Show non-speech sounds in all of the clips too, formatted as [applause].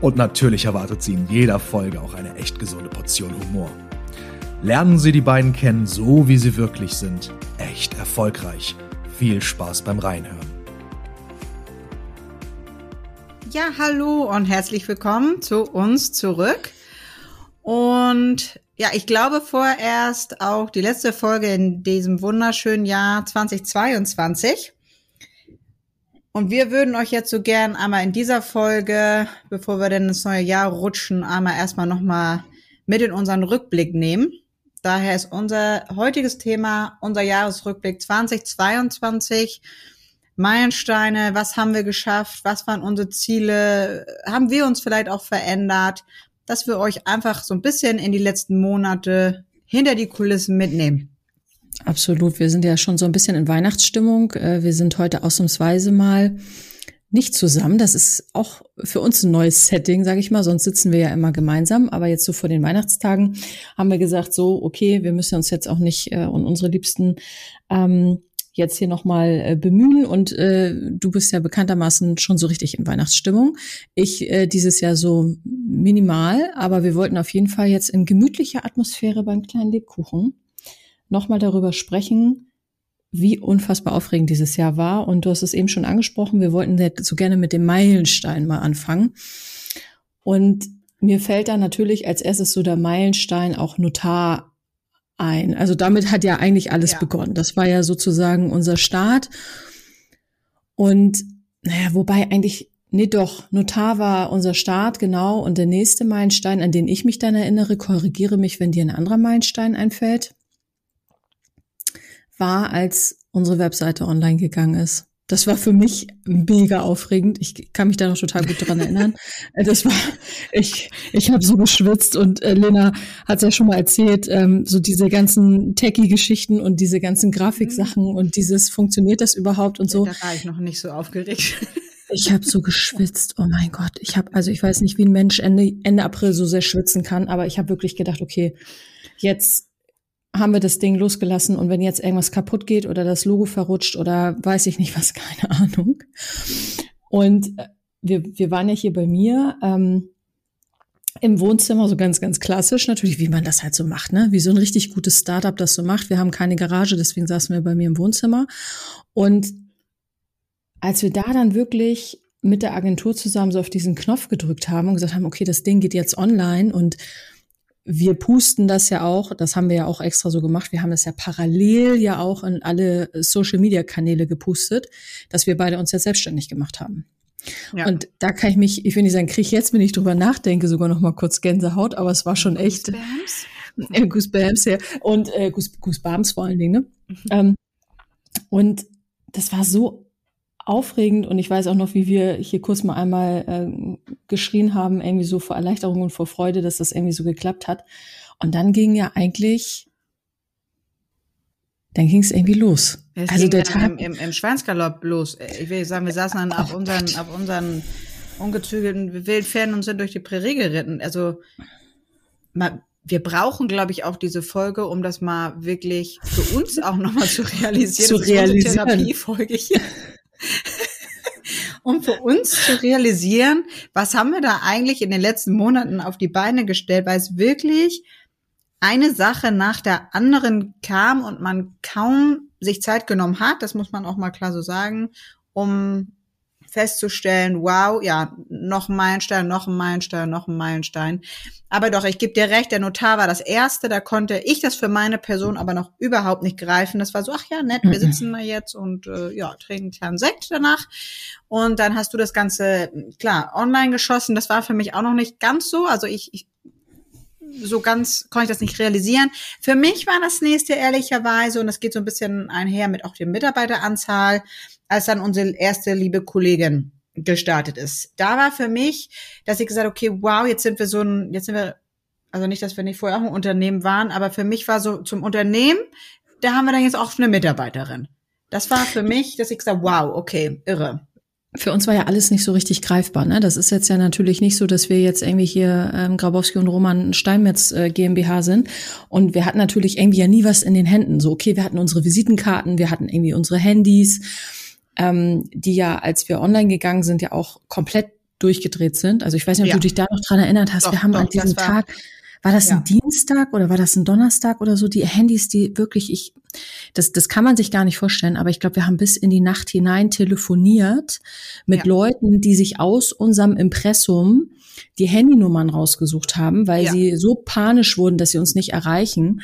Und natürlich erwartet Sie in jeder Folge auch eine echt gesunde Portion Humor. Lernen Sie die beiden kennen, so wie sie wirklich sind. Echt erfolgreich. Viel Spaß beim Reinhören. Ja, hallo und herzlich willkommen zu uns zurück. Und ja, ich glaube vorerst auch die letzte Folge in diesem wunderschönen Jahr 2022. Und wir würden euch jetzt so gern einmal in dieser Folge, bevor wir denn ins neue Jahr rutschen, einmal erstmal nochmal mit in unseren Rückblick nehmen. Daher ist unser heutiges Thema unser Jahresrückblick 2022. Meilensteine, was haben wir geschafft, was waren unsere Ziele, haben wir uns vielleicht auch verändert, dass wir euch einfach so ein bisschen in die letzten Monate hinter die Kulissen mitnehmen. Absolut. Wir sind ja schon so ein bisschen in Weihnachtsstimmung. Äh, wir sind heute ausnahmsweise mal nicht zusammen. Das ist auch für uns ein neues Setting, sage ich mal. Sonst sitzen wir ja immer gemeinsam. Aber jetzt so vor den Weihnachtstagen haben wir gesagt, so, okay, wir müssen uns jetzt auch nicht äh, und unsere Liebsten ähm, jetzt hier nochmal äh, bemühen. Und äh, du bist ja bekanntermaßen schon so richtig in Weihnachtsstimmung. Ich äh, dieses Jahr so minimal, aber wir wollten auf jeden Fall jetzt in gemütlicher Atmosphäre beim kleinen Lebkuchen nochmal darüber sprechen, wie unfassbar aufregend dieses Jahr war. Und du hast es eben schon angesprochen, wir wollten so gerne mit dem Meilenstein mal anfangen. Und mir fällt da natürlich als erstes so der Meilenstein auch Notar ein. Also damit hat ja eigentlich alles ja. begonnen. Das war ja sozusagen unser Start. Und naja, wobei eigentlich, nee doch, Notar war unser Start, genau. Und der nächste Meilenstein, an den ich mich dann erinnere, korrigiere mich, wenn dir ein anderer Meilenstein einfällt war, als unsere Webseite online gegangen ist. Das war für mich mega aufregend. Ich kann mich da noch total gut dran erinnern. [laughs] Das war, ich, ich habe so geschwitzt und äh, Lena hat es ja schon mal erzählt, ähm, so diese ganzen Techie-Geschichten und diese ganzen Grafiksachen mhm. und dieses, funktioniert das überhaupt und so. Da war ich noch nicht so aufgeregt. [laughs] Ich habe so geschwitzt. Oh mein Gott. Ich habe, also ich weiß nicht, wie ein Mensch Ende, Ende April so sehr schwitzen kann, aber ich habe wirklich gedacht, okay, jetzt haben wir das Ding losgelassen und wenn jetzt irgendwas kaputt geht oder das Logo verrutscht oder weiß ich nicht was, [laughs] keine Ahnung. Und äh, wir, wir waren ja hier bei mir ähm, im Wohnzimmer, so ganz, ganz klassisch, natürlich, wie man das halt so macht, ne? Wie so ein richtig gutes Startup das so macht. Wir haben keine Garage, deswegen saßen wir bei mir im Wohnzimmer. Und als wir da dann wirklich mit der Agentur zusammen so auf diesen Knopf gedrückt haben und gesagt haben, okay, das Ding geht jetzt online und wir pusten das ja auch, das haben wir ja auch extra so gemacht. Wir haben das ja parallel ja auch in alle Social Media Kanäle gepustet, dass wir beide uns jetzt selbstständig gemacht haben. Ja. Und da kann ich mich, ich will nicht sagen, kriege ich jetzt, wenn ich drüber nachdenke, sogar noch mal kurz Gänsehaut, aber es war schon echt. Goosebumps? [laughs] Äh, Goosebumps, ja. Und äh, Goose, Goosebumps vor allen Dingen, ne? Mhm. Ähm, und das war so aufregend und ich weiß auch noch, wie wir hier kurz mal einmal äh, geschrien haben, irgendwie so vor Erleichterung und vor Freude, dass das irgendwie so geklappt hat. Und dann ging ja eigentlich, dann ging es irgendwie los. Es also der Tag im, im, im Schweinsgalopp los. Ich will sagen, wir saßen dann auf unseren, auf unseren ungezügelten Wildpferden und sind durch die Prärie geritten. Also man, wir brauchen, glaube ich, auch diese Folge, um das mal wirklich für uns auch nochmal zu realisieren. zu realisieren. Therapiefolge hier. [laughs] um für uns zu realisieren, was haben wir da eigentlich in den letzten Monaten auf die Beine gestellt, weil es wirklich eine Sache nach der anderen kam und man kaum sich Zeit genommen hat, das muss man auch mal klar so sagen, um festzustellen, wow, ja, noch ein Meilenstein, noch ein Meilenstein, noch ein Meilenstein. Aber doch, ich gebe dir recht, der Notar war das Erste, da konnte ich das für meine Person aber noch überhaupt nicht greifen. Das war so, ach ja, nett, wir mhm. sitzen da jetzt und äh, ja, trinken einen kleinen Sekt danach. Und dann hast du das Ganze, klar, online geschossen. Das war für mich auch noch nicht ganz so. Also ich, ich so ganz konnte ich das nicht realisieren. Für mich war das nächste ehrlicherweise, und das geht so ein bisschen einher mit auch der Mitarbeiteranzahl, als dann unsere erste liebe Kollegin gestartet ist. Da war für mich, dass ich gesagt okay, wow, jetzt sind wir so ein, jetzt sind wir Also nicht, dass wir nicht vorher auch ein Unternehmen waren, aber für mich war so zum Unternehmen, da haben wir dann jetzt auch eine Mitarbeiterin. Das war für mich, dass ich gesagt, wow, okay, irre. Für uns war ja alles nicht so richtig greifbar. Ne? Das ist jetzt ja natürlich nicht so, dass wir jetzt irgendwie hier ähm, Grabowski und Roman Steinmetz äh, GmbH sind. Und wir hatten natürlich irgendwie ja nie was in den Händen. So, okay, wir hatten unsere Visitenkarten, wir hatten irgendwie unsere Handys, ähm, die ja, als wir online gegangen sind, ja auch komplett durchgedreht sind. Also ich weiß nicht, ob ja. du dich da noch dran erinnert hast. Doch, wir haben doch, an diesem Tag war das ja. ein Dienstag oder war das ein Donnerstag oder so? Die Handys, die wirklich, ich, das, das kann man sich gar nicht vorstellen, aber ich glaube, wir haben bis in die Nacht hinein telefoniert mit ja. Leuten, die sich aus unserem Impressum die Handynummern rausgesucht haben, weil ja. sie so panisch wurden, dass sie uns nicht erreichen.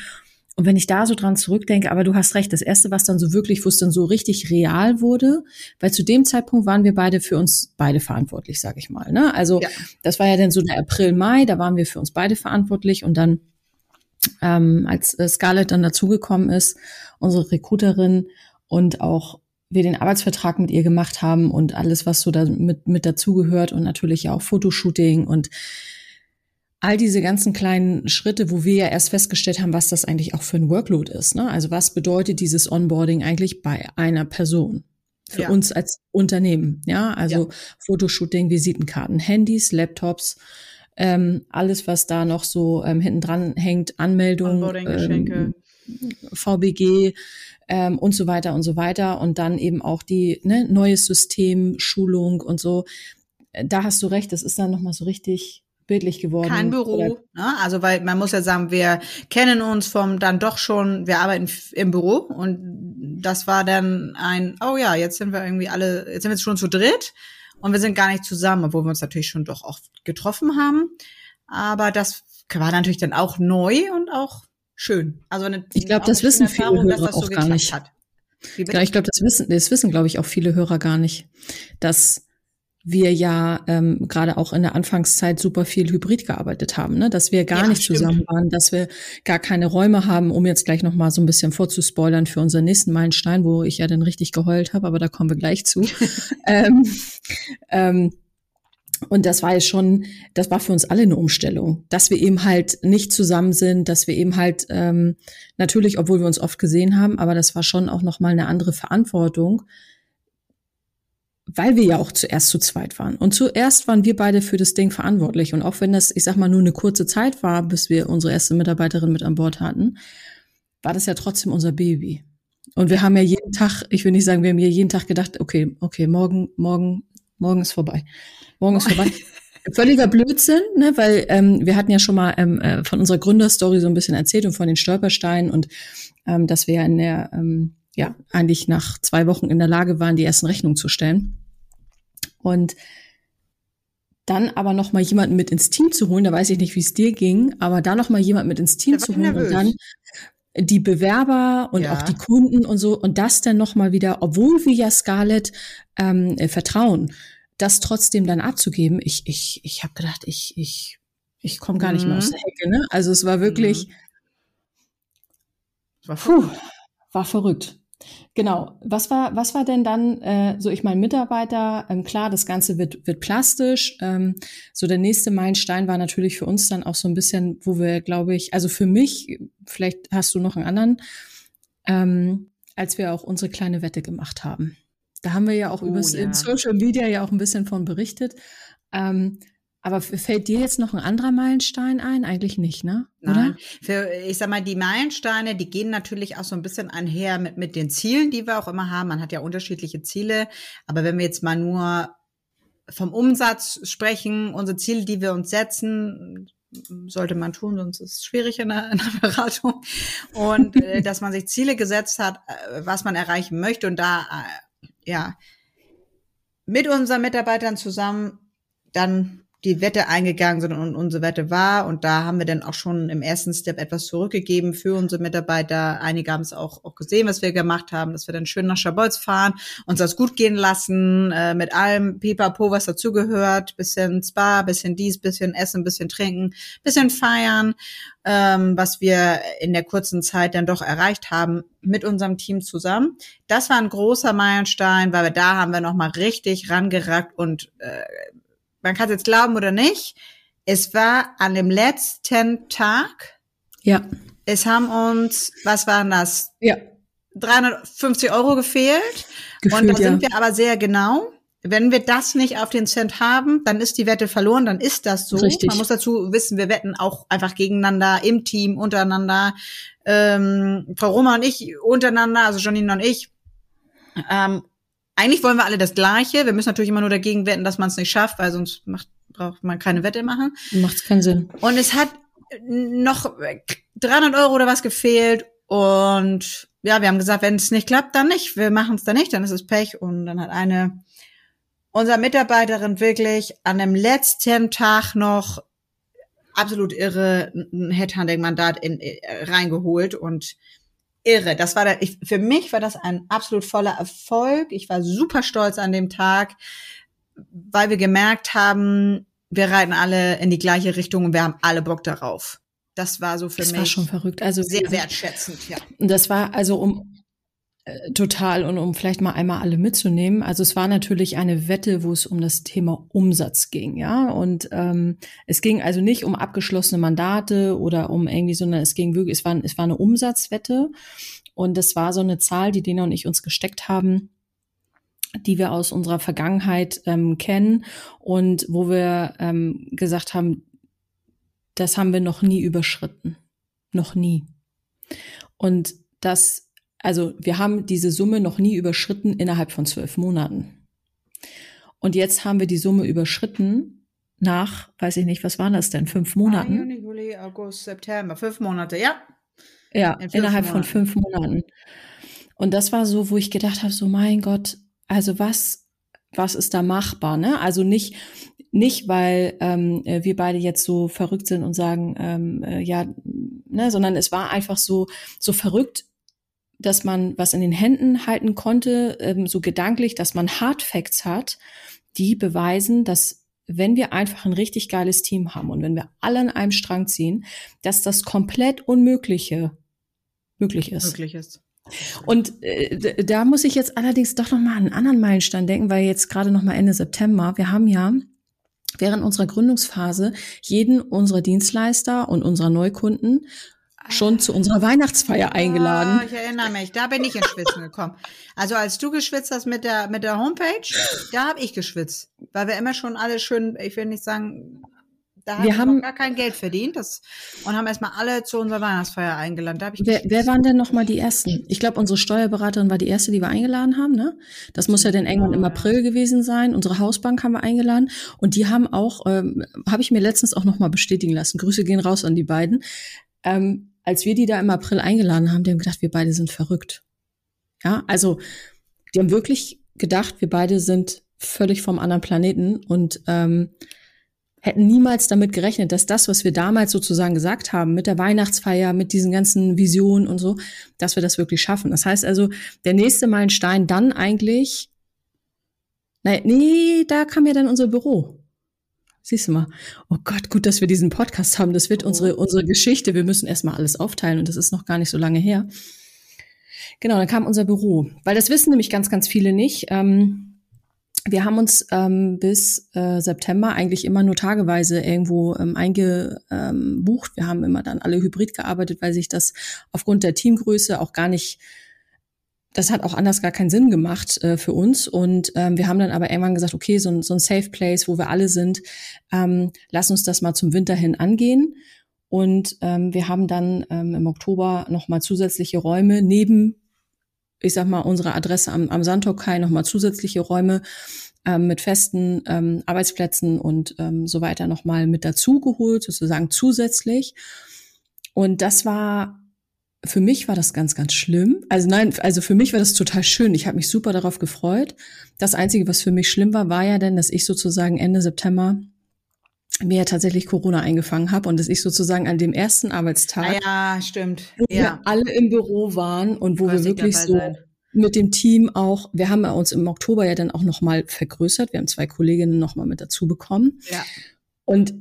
Und wenn ich da so dran zurückdenke, aber du hast recht, das erste, was dann so wirklich, wo es dann so richtig real wurde, weil zu dem Zeitpunkt waren wir beide für uns beide verantwortlich, sag ich mal. Ne? Also ja. das war ja dann so der April, Mai, da waren wir für uns beide verantwortlich und dann ähm, als äh, Scarlett dann dazugekommen ist, unsere Recruiterin und auch wir den Arbeitsvertrag mit ihr gemacht haben und alles, was so da mit, mit dazugehört und natürlich ja auch Fotoshooting und all diese ganzen kleinen Schritte, wo wir ja erst festgestellt haben, was das eigentlich auch für ein Workload ist. Ne? Also was bedeutet dieses Onboarding eigentlich bei einer Person? Für ja. uns als Unternehmen, ja, also ja. Fotoshooting, Visitenkarten, Handys, Laptops, ähm, alles, was da noch so ähm, hinten dran hängt, Anmeldung, ähm, VBG ähm, und so weiter und so weiter und dann eben auch die ne, neues System, Schulung und so. Da hast du recht, das ist dann noch mal so richtig bildlich geworden. Kein Büro, ne? also weil man muss ja sagen, wir kennen uns vom dann doch schon, wir arbeiten im Büro und das war dann ein, oh ja, jetzt sind wir irgendwie alle, jetzt sind wir jetzt schon zu dritt und wir sind gar nicht zusammen, obwohl wir uns natürlich schon doch oft getroffen haben. Aber das war natürlich dann auch neu und auch schön. Also eine, ich glaube, das wissen viele Hörer auch so gar nicht. Hat. Ja, ich glaube, das wissen, das wissen, glaube ich, auch viele Hörer gar nicht, dass wir ja ähm, gerade auch in der Anfangszeit super viel hybrid gearbeitet haben, ne? dass wir gar ja, nicht stimmt. zusammen waren, dass wir gar keine Räume haben, um jetzt gleich noch mal so ein bisschen vorzuspoilern für unseren nächsten Meilenstein, wo ich ja dann richtig geheult habe, aber da kommen wir gleich zu. [laughs] ähm, ähm, und das war ja schon, das war für uns alle eine Umstellung, dass wir eben halt nicht zusammen sind, dass wir eben halt ähm, natürlich, obwohl wir uns oft gesehen haben, aber das war schon auch noch mal eine andere Verantwortung, weil wir ja auch zuerst zu zweit waren. Und zuerst waren wir beide für das Ding verantwortlich. Und auch wenn das, ich sag mal, nur eine kurze Zeit war, bis wir unsere erste Mitarbeiterin mit an Bord hatten, war das ja trotzdem unser Baby. Und wir haben ja jeden Tag, ich will nicht sagen, wir haben ja jeden Tag gedacht, okay, okay, morgen, morgen, morgen ist vorbei. Morgen ist vorbei. [laughs] Völliger Blödsinn, ne, weil ähm, wir hatten ja schon mal ähm, äh, von unserer Gründerstory so ein bisschen erzählt und von den Stolpersteinen und ähm, dass wir ja in der ähm, ja, eigentlich nach zwei Wochen in der Lage waren, die ersten Rechnungen zu stellen. Und dann aber noch mal jemanden mit ins Team zu holen, da weiß ich nicht, wie es dir ging, aber da noch mal jemanden mit ins Team zu holen nervös. und dann die Bewerber und ja. auch die Kunden und so und das dann noch mal wieder, obwohl wir ja Scarlett ähm, äh, vertrauen, das trotzdem dann abzugeben. Ich ich ich habe gedacht, ich ich ich komme gar mhm. nicht mehr aus mhm. der Hecke. Ne? Also es war wirklich, mhm. war, puh, war verrückt. Genau. Was war, was war denn dann äh, so, ich meine, Mitarbeiter, ähm, klar, das Ganze wird, wird plastisch. Ähm, so der nächste Meilenstein war natürlich für uns dann auch so ein bisschen, wo wir, glaube ich, also für mich, vielleicht hast du noch einen anderen, ähm, als wir auch unsere kleine Wette gemacht haben. Da haben wir ja auch oh, über ja. Social Media ja auch ein bisschen von berichtet. Ähm, aber fällt dir jetzt noch ein anderer Meilenstein ein? Eigentlich nicht, ne? Oder? Nein. Für, ich sag mal, die Meilensteine, die gehen natürlich auch so ein bisschen einher mit, mit den Zielen, die wir auch immer haben. Man hat ja unterschiedliche Ziele. Aber wenn wir jetzt mal nur vom Umsatz sprechen, unsere Ziele, die wir uns setzen, sollte man tun, sonst ist es schwierig in der, in der Beratung. Und äh, [laughs] dass man sich Ziele gesetzt hat, äh, was man erreichen möchte und da, äh, ja, mit unseren Mitarbeitern zusammen dann die Wette eingegangen sind und unsere Wette war. Und da haben wir dann auch schon im ersten Step etwas zurückgegeben für unsere Mitarbeiter. Einige haben es auch, auch gesehen, was wir gemacht haben, dass wir dann schön nach Schabolz fahren, uns das gut gehen lassen, äh, mit allem Pipapo, was dazugehört, bisschen Spa, bisschen dies, bisschen Essen, bisschen Trinken, bisschen feiern, ähm, was wir in der kurzen Zeit dann doch erreicht haben mit unserem Team zusammen. Das war ein großer Meilenstein, weil wir da haben wir nochmal richtig rangerackt und äh, man kann es jetzt glauben oder nicht, Es war an dem letzten Tag. Ja. Es haben uns, was waren das? Ja. 350 Euro gefehlt. Gefühlt, und da ja. sind wir aber sehr genau. Wenn wir das nicht auf den Cent haben, dann ist die Wette verloren, dann ist das so. Richtig. Man muss dazu wissen, wir wetten auch einfach gegeneinander, im Team, untereinander. Ähm, Frau Roma und ich untereinander, also Janine und ich. Ähm, eigentlich wollen wir alle das Gleiche. Wir müssen natürlich immer nur dagegen wetten, dass man es nicht schafft, weil sonst macht, braucht man keine Wette machen. Macht keinen Sinn. Und es hat noch 300 Euro oder was gefehlt. Und ja, wir haben gesagt, wenn es nicht klappt, dann nicht. Wir machen es dann nicht, dann ist es Pech. Und dann hat eine unserer Mitarbeiterin wirklich an dem letzten Tag noch absolut irre ein Headhunting-Mandat in, äh, reingeholt und irre. Das war da, ich, für mich war das ein absolut voller Erfolg. Ich war super stolz an dem Tag, weil wir gemerkt haben, wir reiten alle in die gleiche Richtung und wir haben alle Bock darauf. Das war so für Das mich war schon verrückt. Also sehr wertschätzend, ja. Und das war also um total und um vielleicht mal einmal alle mitzunehmen. Also es war natürlich eine Wette, wo es um das Thema Umsatz ging, ja. Und ähm, es ging also nicht um abgeschlossene Mandate oder um irgendwie, sondern es ging wirklich, es war, es war eine Umsatzwette und das war so eine Zahl, die Dena und ich uns gesteckt haben die wir aus unserer Vergangenheit ähm, kennen und wo wir ähm, gesagt haben, das haben wir noch nie überschritten. Noch nie. Und das, also wir haben diese Summe noch nie überschritten innerhalb von zwölf Monaten. Und jetzt haben wir die Summe überschritten nach, weiß ich nicht, was waren das denn, fünf Monaten? Juni, Juli, August, September, fünf Monate, ja. Ja, In fünf innerhalb von Monaten. fünf Monaten. Und das war so, wo ich gedacht habe, so mein Gott, also was, was ist da machbar? Ne? Also nicht, nicht weil ähm, äh, wir beide jetzt so verrückt sind und sagen, ähm, äh, ja, ne, sondern es war einfach so, so verrückt, dass man was in den Händen halten konnte, ähm, so gedanklich, dass man Hard Facts hat, die beweisen, dass wenn wir einfach ein richtig geiles Team haben und wenn wir alle an einem Strang ziehen, dass das komplett Unmögliche möglich ist. Möglich ist. Und äh, da muss ich jetzt allerdings doch noch mal an einen anderen Meilenstein denken, weil jetzt gerade noch mal Ende September, wir haben ja während unserer Gründungsphase jeden unserer Dienstleister und unserer Neukunden schon zu unserer Weihnachtsfeier eingeladen. Ah, ich erinnere mich, da bin ich ins Schwitzen gekommen. Also als du geschwitzt hast mit der mit der Homepage, da habe ich geschwitzt, weil wir immer schon alle schön, ich will nicht sagen, da Wir haben wir gar kein Geld verdient das, und haben erstmal alle zu unserer Weihnachtsfeier eingeladen. Da ich Wer, wer waren denn noch mal die ersten? Ich glaube, unsere Steuerberaterin war die erste, die wir eingeladen haben. Ne? Das muss ja dann irgendwann im. April gewesen sein. Unsere Hausbank haben wir eingeladen und die haben auch, ähm, habe ich mir letztens auch noch mal bestätigen lassen. Grüße gehen raus an die beiden. Ähm, als wir die da im April eingeladen haben, die haben gedacht, wir beide sind verrückt. Ja, also die haben wirklich gedacht, wir beide sind völlig vom anderen Planeten und ähm, hätten niemals damit gerechnet, dass das, was wir damals sozusagen gesagt haben, mit der Weihnachtsfeier, mit diesen ganzen Visionen und so, dass wir das wirklich schaffen. Das heißt also, der nächste Meilenstein dann eigentlich, nein, nee, da kam ja dann unser Büro. Siehst du mal. Oh Gott, gut, dass wir diesen Podcast haben. Das wird unsere, unsere Geschichte. Wir müssen erstmal alles aufteilen und das ist noch gar nicht so lange her. Genau, dann kam unser Büro. Weil das wissen nämlich ganz, ganz viele nicht. Ähm, wir haben uns ähm, bis äh, September eigentlich immer nur tageweise irgendwo ähm, eingebucht. Wir haben immer dann alle hybrid gearbeitet, weil sich das aufgrund der Teamgröße auch gar nicht, das hat auch anders gar keinen Sinn gemacht äh, für uns. Und ähm, wir haben dann aber irgendwann gesagt, okay, so ein, so ein Safe Place, wo wir alle sind, ähm, lass uns das mal zum Winter hin angehen. Und ähm, wir haben dann ähm, im Oktober nochmal zusätzliche Räume neben ich sag mal, unsere Adresse am, am Sandhockei nochmal zusätzliche Räume ähm, mit festen ähm, Arbeitsplätzen und ähm, so weiter nochmal mit dazu geholt, sozusagen zusätzlich. Und das war, für mich war das ganz, ganz schlimm. Also nein, also für mich war das total schön. Ich habe mich super darauf gefreut. Das Einzige, was für mich schlimm war, war ja denn, dass ich sozusagen Ende September mir ja tatsächlich Corona eingefangen habe und dass ich sozusagen an dem ersten Arbeitstag Ah, ja, stimmt. wo Ja. wir alle im Büro waren und wo wir ich wirklich so sein. mit dem Team auch, wir haben uns im Oktober ja dann auch noch mal vergrößert, wir haben zwei Kolleginnen noch mal mit dazu bekommen Ja. und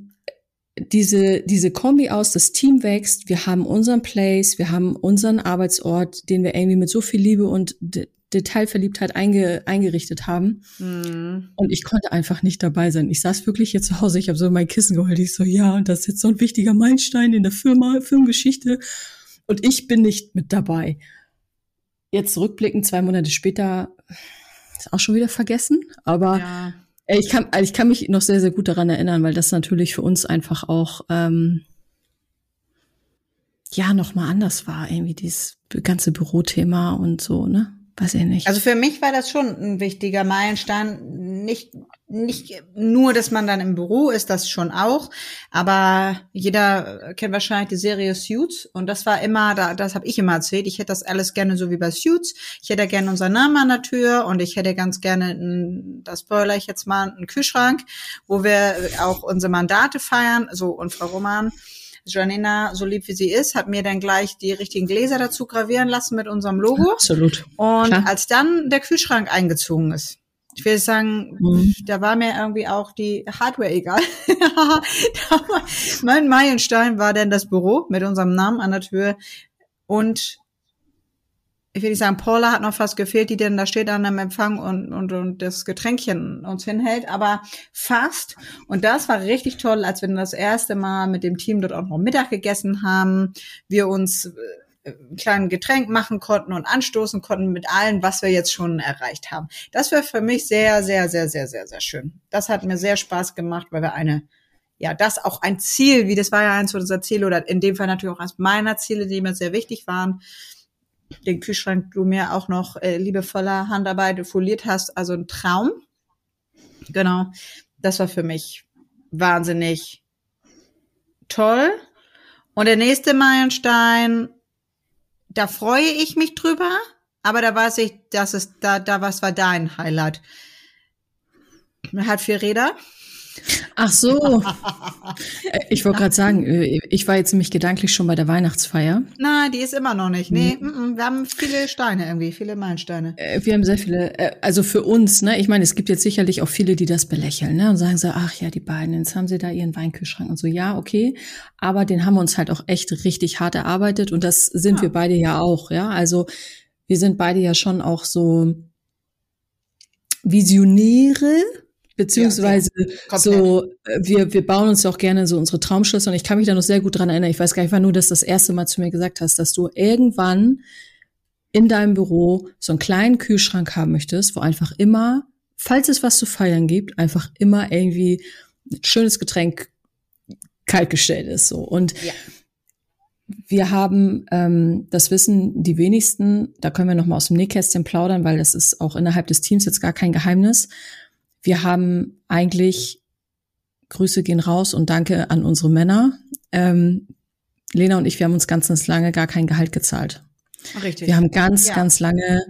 diese diese Kombi aus, das Team wächst, wir haben unseren Place, wir haben unseren Arbeitsort, den wir irgendwie mit so viel Liebe und De Detailverliebtheit einge, eingerichtet haben. Mhm. Und ich konnte einfach nicht dabei sein. Ich saß wirklich hier zu Hause, ich habe so mein Kissen geholt. Ich so, ja, und das ist jetzt so ein wichtiger Meilenstein in der Firma, Firmengeschichte. Und ich bin nicht mit dabei. Jetzt zurückblicken, zwei Monate später, ist auch schon wieder vergessen, aber ja. Ich, kann, ich kann mich noch sehr, sehr gut daran erinnern, weil das natürlich für uns einfach auch ähm, ja nochmal anders war, irgendwie dieses ganze Bürothema und so, ne? Weiß ich nicht. Also für mich war das schon ein wichtiger Meilenstein. Nicht, nicht nur, dass man dann im Büro ist, das schon auch. Aber jeder kennt wahrscheinlich die Serie Suits. Und das war immer, das habe ich immer erzählt. Ich hätte das alles gerne so wie bei Suits. Ich hätte gerne unseren Namen an der Tür und ich hätte ganz gerne, das spoiler ich jetzt mal, einen Kühlschrank, wo wir auch unsere Mandate feiern. So, und Frau Roman, Janina, so lieb wie sie ist, hat mir dann gleich die richtigen Gläser dazu gravieren lassen mit unserem Logo. Absolut. Und Klar. als dann der Kühlschrank eingezogen ist, ich will sagen, mhm. da war mir irgendwie auch die Hardware egal. [laughs] mein Meilenstein war dann das Büro mit unserem Namen an der Tür und ich will nicht sagen, Paula hat noch fast gefehlt, die denn da steht an einem Empfang und, und, und das Getränkchen uns hinhält, aber fast. Und das war richtig toll, als wir das erste Mal mit dem Team dort auch noch Mittag gegessen haben, wir uns äh, ein kleines Getränk machen konnten und anstoßen konnten mit allem, was wir jetzt schon erreicht haben. Das war für mich sehr, sehr, sehr, sehr, sehr, sehr schön. Das hat mir sehr Spaß gemacht, weil wir eine ja, das auch ein Ziel, wie das war ja eins unserer Ziele oder in dem Fall natürlich auch eines meiner Ziele, die mir sehr wichtig waren, den Kühlschrank du mir auch noch äh, liebevoller Handarbeit foliert hast. Also ein Traum. Genau. Das war für mich wahnsinnig toll. Und der nächste Meilenstein, da freue ich mich drüber, aber da weiß ich, dass es da, da was war dein Highlight. Man hat vier Räder. Ach so. [laughs] Ich wollte gerade sagen, äh, ich war jetzt nämlich gedanklich schon bei der Weihnachtsfeier. Na, die ist immer noch nicht. Nee, mhm. wir haben viele Steine irgendwie, viele Meilensteine. Äh, wir haben sehr viele, äh, also für uns, ne, ich meine, es gibt jetzt sicherlich auch viele, die das belächeln, ne, und sagen so, ach ja, die beiden, jetzt haben sie da ihren Weinkühlschrank und so, ja, okay. Aber den haben wir uns halt auch echt richtig hart erarbeitet und das sind ja. wir beide ja auch, ja. Also wir sind beide ja schon auch so Visionäre, Beziehungsweise ja, so, äh, wir, wir bauen uns ja auch gerne so unsere Traumschlösser und ich kann mich da noch sehr gut dran erinnern. Ich weiß gar nicht, wann du das das erste Mal zu mir gesagt hast, dass du irgendwann in deinem Büro so einen kleinen Kühlschrank haben möchtest, wo einfach immer, falls es was zu feiern gibt, einfach immer irgendwie ein schönes Getränk kaltgestellt ist. So. Und ja. wir haben, ähm, das wissen die wenigsten, da können wir noch mal aus dem Nähkästchen plaudern, weil das ist auch innerhalb des Teams jetzt gar kein Geheimnis wir haben eigentlich, Grüße gehen raus und danke an unsere Männer. Ähm, Lena und ich, wir haben uns ganz, ganz lange gar kein Gehalt gezahlt. Richtig. Wir haben ganz, ja. ganz lange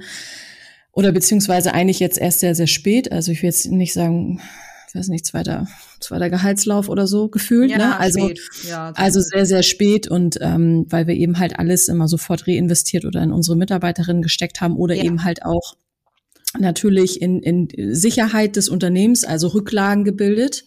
oder beziehungsweise eigentlich jetzt erst sehr, sehr spät. Also ich will jetzt nicht sagen, ich weiß nicht, zweiter, zweiter Gehaltslauf oder so gefühlt. Ja, ne? Also, ja, also sehr, sehr spät und ähm, weil wir eben halt alles immer sofort reinvestiert oder in unsere Mitarbeiterinnen gesteckt haben oder ja. eben halt auch natürlich in, in Sicherheit des Unternehmens, also Rücklagen gebildet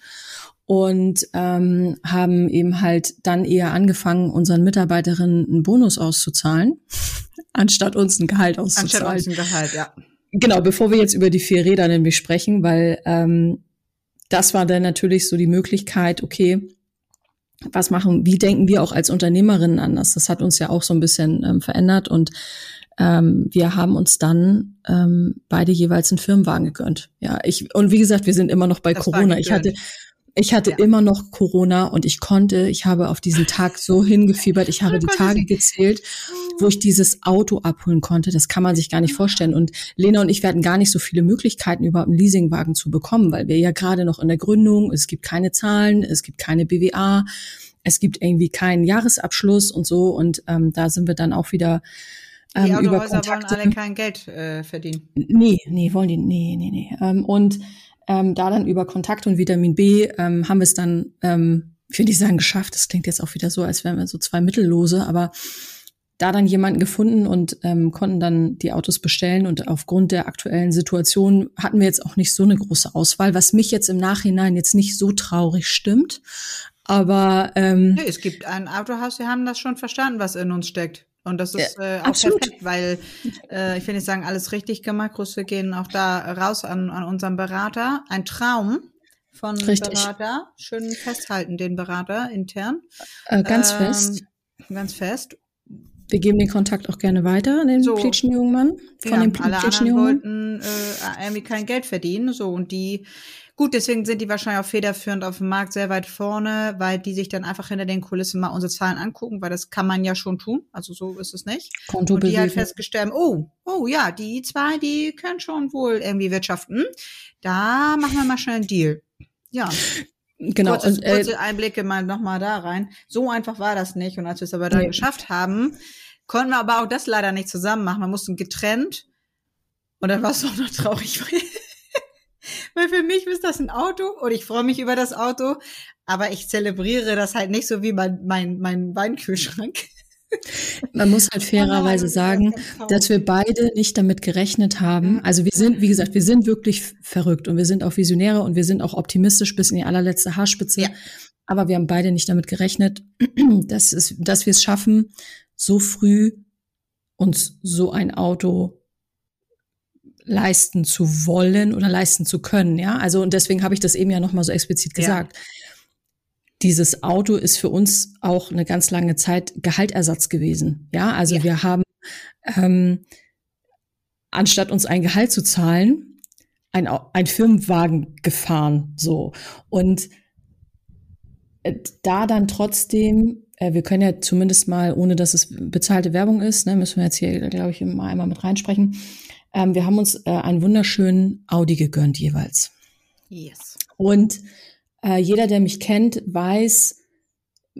und ähm, haben eben halt dann eher angefangen, unseren Mitarbeiterinnen einen Bonus auszuzahlen, [laughs] anstatt uns ein Gehalt auszuzahlen. Anstatt uns ein Gehalt, ja. Genau, bevor wir jetzt über die vier Räder nämlich sprechen, weil ähm, das war dann natürlich so die Möglichkeit, okay, was machen, wie denken wir auch als Unternehmerinnen anders? Das hat uns ja auch so ein bisschen ähm, verändert und ähm, wir haben uns dann ähm, beide jeweils einen Firmenwagen gegönnt. Ja, ich und wie gesagt, wir sind immer noch bei das Corona. Ich hatte ich hatte ja. immer noch Corona und ich konnte, ich habe auf diesen Tag so hingefiebert, ich [laughs] habe die Tage gezählt, wo ich dieses Auto abholen konnte. Das kann man sich gar nicht vorstellen. Und Lena und ich, hatten gar nicht so viele Möglichkeiten, überhaupt einen Leasingwagen zu bekommen, weil wir ja gerade noch in der Gründung, es gibt keine Zahlen, es gibt keine BWA, es gibt irgendwie keinen Jahresabschluss und so. Und ähm, da sind wir dann auch wieder ähm, über Kontakte. wollen alle kein Geld äh, verdienen. Nee, nee, wollen die, nee, nee, nee. Ähm, und ähm, da dann über Kontakt und Vitamin B ähm, haben wir es dann, ähm, ich will nicht sagen geschafft, das klingt jetzt auch wieder so, als wären wir so zwei Mittellose, aber da dann jemanden gefunden und ähm, konnten dann die Autos bestellen und aufgrund der aktuellen Situation hatten wir jetzt auch nicht so eine große Auswahl, was mich jetzt im Nachhinein jetzt nicht so traurig stimmt. Aber ähm, nee, es gibt ein Autohaus, wir haben das schon verstanden, was in uns steckt. Und das ist äh, auch absolut. perfekt, weil äh, ich will nicht sagen, alles richtig gemacht. Grüße gehen auch da raus an, an unseren Berater. Ein Traum von Richtig. Berater. Schön festhalten, den Berater intern. Äh, ganz Ähm, fest. Ganz fest. Wir geben den Kontakt auch gerne weiter an den So. Plitschen jungen Mann. Von ja, dem alle Plitschen anderen wollten äh, irgendwie kein Geld verdienen. So, und die, gut, deswegen sind die wahrscheinlich auch federführend auf dem Markt sehr weit vorne, weil die sich dann einfach hinter den Kulissen mal unsere Zahlen angucken, weil das kann man ja schon tun. Also so ist es nicht. Konto Und die halt festgestellt, oh, oh ja, die zwei, die können schon wohl irgendwie wirtschaften. Da machen wir mal schnell einen Deal. Ja, Genau. kurze, Und, äh, kurze Einblicke mal nochmal da rein. So einfach war das nicht. Und als wir es aber dann Nee. geschafft haben, konnten wir aber auch das leider nicht zusammen machen. Wir mussten getrennt. Und dann war es auch noch traurig. [laughs] weil- für mich ist das ein Auto und ich freue mich über das Auto, aber ich zelebriere das halt nicht so wie mein, mein, mein Weinkühlschrank. man muss halt [laughs] fairerweise sagen, dass wir beide nicht damit gerechnet haben. Also wir sind, wie gesagt, wir sind wirklich verrückt und wir sind auch Visionäre und wir sind auch optimistisch bis in die allerletzte Haarspitze. Ja. Aber wir haben beide nicht damit gerechnet, [clears throat] dass, es, dass wir es schaffen, so früh uns so ein Auto leisten zu wollen oder leisten zu können. Ja, also und deswegen habe ich das eben ja nochmal so explizit Ja. gesagt. Dieses Auto ist für uns auch eine ganz lange Zeit Gehaltersatz gewesen. Ja, also Ja. wir haben ähm, anstatt uns ein Gehalt zu zahlen, ein, ein Firmenwagen gefahren. So. Und äh, da dann trotzdem, äh, wir können ja zumindest mal, ohne dass es bezahlte Werbung ist, ne, müssen wir jetzt hier, glaube ich, mal einmal mit reinsprechen. Ähm, wir haben uns äh, einen wunderschönen Audi gegönnt jeweils. Yes. Und äh, jeder, der mich kennt, weiß,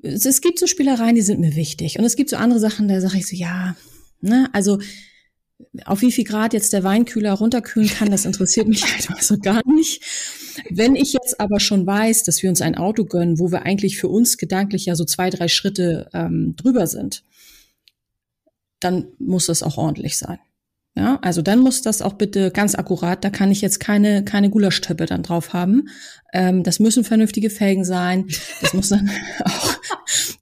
es, es gibt so Spielereien, die sind mir wichtig. Und es gibt so andere Sachen, da sage ich so, ja, ne, also auf wie viel Grad jetzt der Weinkühler runterkühlen kann, das interessiert mich [laughs] halt so gar nicht. Wenn ich jetzt aber schon weiß, dass wir uns ein Auto gönnen, wo wir eigentlich für uns gedanklich ja so zwei, drei Schritte ähm, drüber sind, dann muss das auch ordentlich sein. Ja, also dann muss das auch bitte ganz akkurat, da kann ich jetzt keine, keine Gulaschtöppe dann drauf haben. Ähm, das müssen vernünftige Felgen sein. Das muss dann [laughs] auch,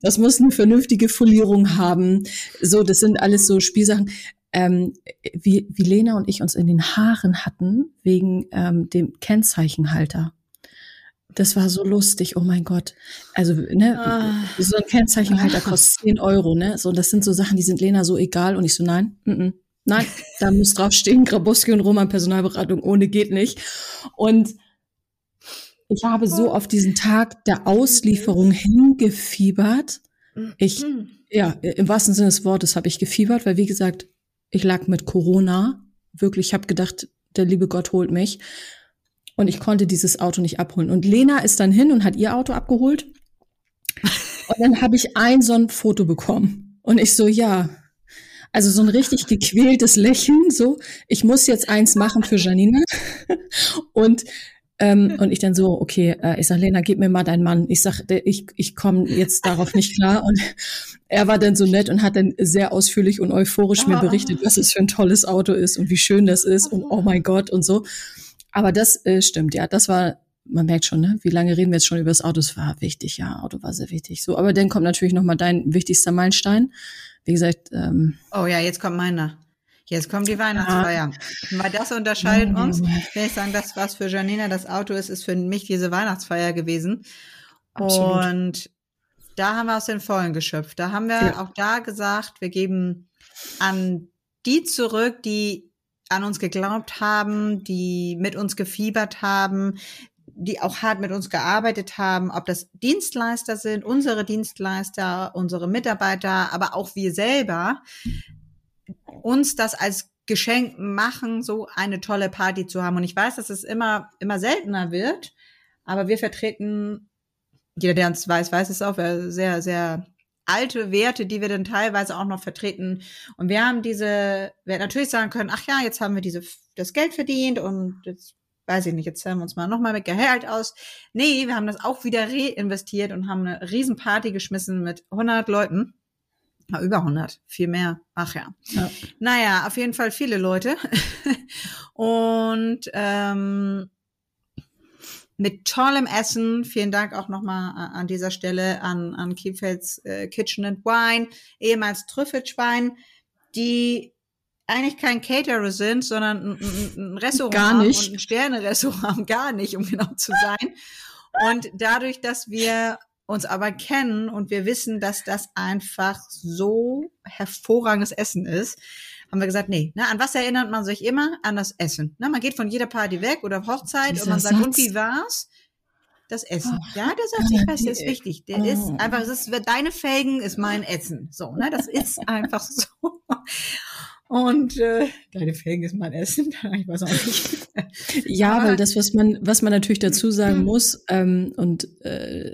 das muss eine vernünftige Folierung haben. So, das sind alles so Spielsachen. Ähm, wie, wie Lena und ich uns in den Haaren hatten, wegen ähm, dem Kennzeichenhalter. Das war so lustig, oh mein Gott. Also, ne, Ah. so ein Kennzeichenhalter kostet 10 Euro, ne? So, das sind so Sachen, die sind Lena so egal. Und ich so, nein, mm -mm, nein, da muss draufstehen, Grabowski und Roman Personalberatung ohne geht nicht. Und ich habe so auf diesen Tag der Auslieferung hingefiebert. Ich, Hm. ja, im wahrsten Sinne des Wortes habe ich gefiebert, weil wie gesagt, ich lag mit Corona. Wirklich, ich habe gedacht, der liebe Gott holt mich. Und ich konnte dieses Auto nicht abholen. Und Lena ist dann hin und hat ihr Auto abgeholt. Und dann habe ich ein so ein Foto bekommen. Und ich so, ja. Also so ein richtig gequältes Lächeln, so, ich muss jetzt eins machen für Janina. [laughs] Und ähm, und ich dann so, okay, äh, ich sag, Lena, gib mir mal deinen Mann. Ich sag, ich, ich komme jetzt darauf nicht klar. Und [laughs] er war dann so nett und hat dann sehr ausführlich und euphorisch mir Ah. berichtet, was es für ein tolles Auto ist und wie schön das ist und oh mein Gott und so. Aber das äh, stimmt, ja, das war, man merkt schon, ne? wie lange reden wir jetzt schon über das Auto? Es war wichtig, ja, Auto war sehr wichtig. So, aber dann kommt natürlich noch mal dein wichtigster Meilenstein. Wie gesagt, ähm, Oh ja, jetzt kommt meiner. Jetzt kommt die Weihnachtsfeier. Weil das unterscheidet uns. Junge. Ich sagen, das, was für Janina das Auto ist, ist für mich diese Weihnachtsfeier gewesen. Absolut. Und da haben wir aus den Vollen geschöpft. Da haben wir Ja. auch da gesagt, wir geben an die zurück, die an uns geglaubt haben, die mit uns gefiebert haben, die auch hart mit uns gearbeitet haben, ob das Dienstleister sind, unsere Dienstleister, unsere Mitarbeiter, aber auch wir selber, uns das als Geschenk machen, so eine tolle Party zu haben. Und ich weiß, dass es immer, immer seltener wird, aber wir vertreten, jeder, der uns weiß, weiß es auch, sehr, sehr alte Werte, die wir dann teilweise auch noch vertreten. Und wir haben diese, wir hätten natürlich sagen können, ach ja, jetzt haben wir diese, das Geld verdient und jetzt, weiß ich nicht, jetzt zahlen wir uns mal nochmal mit Gehalt aus. Nee, wir haben das auch wieder reinvestiert und haben eine Riesenparty geschmissen mit 100 Leuten. Ja, über 100, viel mehr. Ach ja. Ja. Naja, auf jeden Fall viele Leute. [laughs] und ähm, mit tollem Essen. Vielen Dank auch nochmal an dieser Stelle an, an Kielfelds äh, Kitchen and Wine, ehemals Trüffelschwein, die eigentlich kein Caterer sind, sondern ein, ein Restaurant gar nicht. und ein Sterne-Restaurant, gar nicht, um genau zu sein. Und dadurch, dass wir uns aber kennen und wir wissen, dass das einfach so hervorragendes Essen ist, haben wir gesagt, nee, ne, an was erinnert man sich immer? An das Essen. Ne, man geht von jeder Party weg oder Hochzeit Dieser und man sagt, Satz. und wie war's? Das Essen. Ach, ja, der sagt sich ja, fest, der ist wichtig. Der oh. ist einfach, es ist, deine Felgen ist mein Essen. So, ne, das ist einfach [laughs] so. Und äh, deine Felgen ist mein Essen. [laughs] Ich weiß auch nicht. Ja, Aber- weil das, was man, was man natürlich dazu sagen Mhm. muss, ähm, und äh,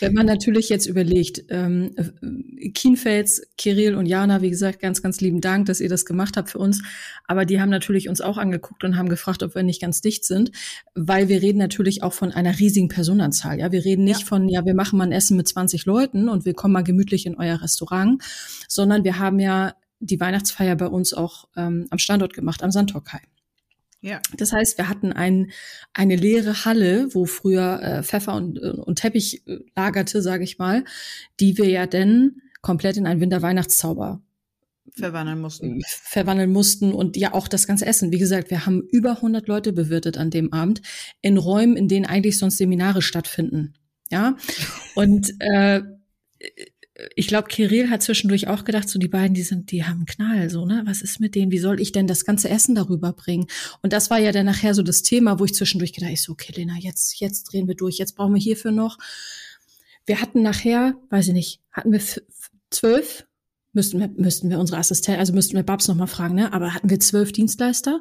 wenn man natürlich jetzt überlegt, ähm, äh, Kienfels, Kirill und Jana, wie gesagt, ganz, ganz lieben Dank, dass ihr das gemacht habt für uns. Aber die haben natürlich uns auch angeguckt und haben gefragt, ob wir nicht ganz dicht sind, weil wir reden natürlich auch von einer riesigen Personenzahl. Ja, wir reden nicht Ja. von, ja, wir machen mal ein Essen mit 20 Leuten und wir kommen mal gemütlich in euer Restaurant, sondern wir haben ja die Weihnachtsfeier bei uns auch ähm, am Standort gemacht, am Sandtorkai. Ja. Das heißt, wir hatten ein, eine leere Halle, wo früher äh, Pfeffer und, äh, und Teppich äh, lagerte, sage ich mal, die wir ja dann komplett in einen Winterweihnachtszauber Verwandeln mussten. verwandeln mussten und ja auch das ganze Essen. Wie gesagt, wir haben über 100 Leute bewirtet an dem Abend in Räumen, in denen eigentlich sonst Seminare stattfinden. Ja, und äh, ich glaube, Kirill hat zwischendurch auch gedacht, so die beiden, die sind, die haben Knall, so ne? Was ist mit denen? Wie soll ich denn das ganze Essen darüber bringen? Und das war ja dann nachher so das Thema, wo ich zwischendurch gedacht, ich so, okay, Lena, jetzt jetzt drehen wir durch, jetzt brauchen wir hierfür noch. Wir hatten nachher, weiß ich nicht, hatten wir zwölf Müssten wir, müssten wir unsere Assistentin, also müssten wir Babs noch mal fragen, ne? Aber hatten wir zwölf Dienstleister?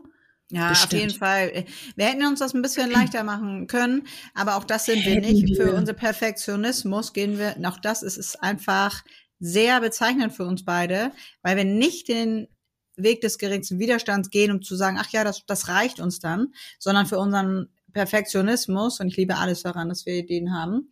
Ja, Bestimmt. auf jeden Fall. Wir hätten uns das ein bisschen leichter machen können, aber auch das sind wir nicht. Für unser Perfektionismus gehen wir, auch das ist, ist einfach sehr bezeichnend für uns beide, weil wir nicht den Weg des geringsten Widerstands gehen, um zu sagen, ach ja, das, das reicht uns dann, sondern für unseren Perfektionismus, und ich liebe alles daran, dass wir den haben,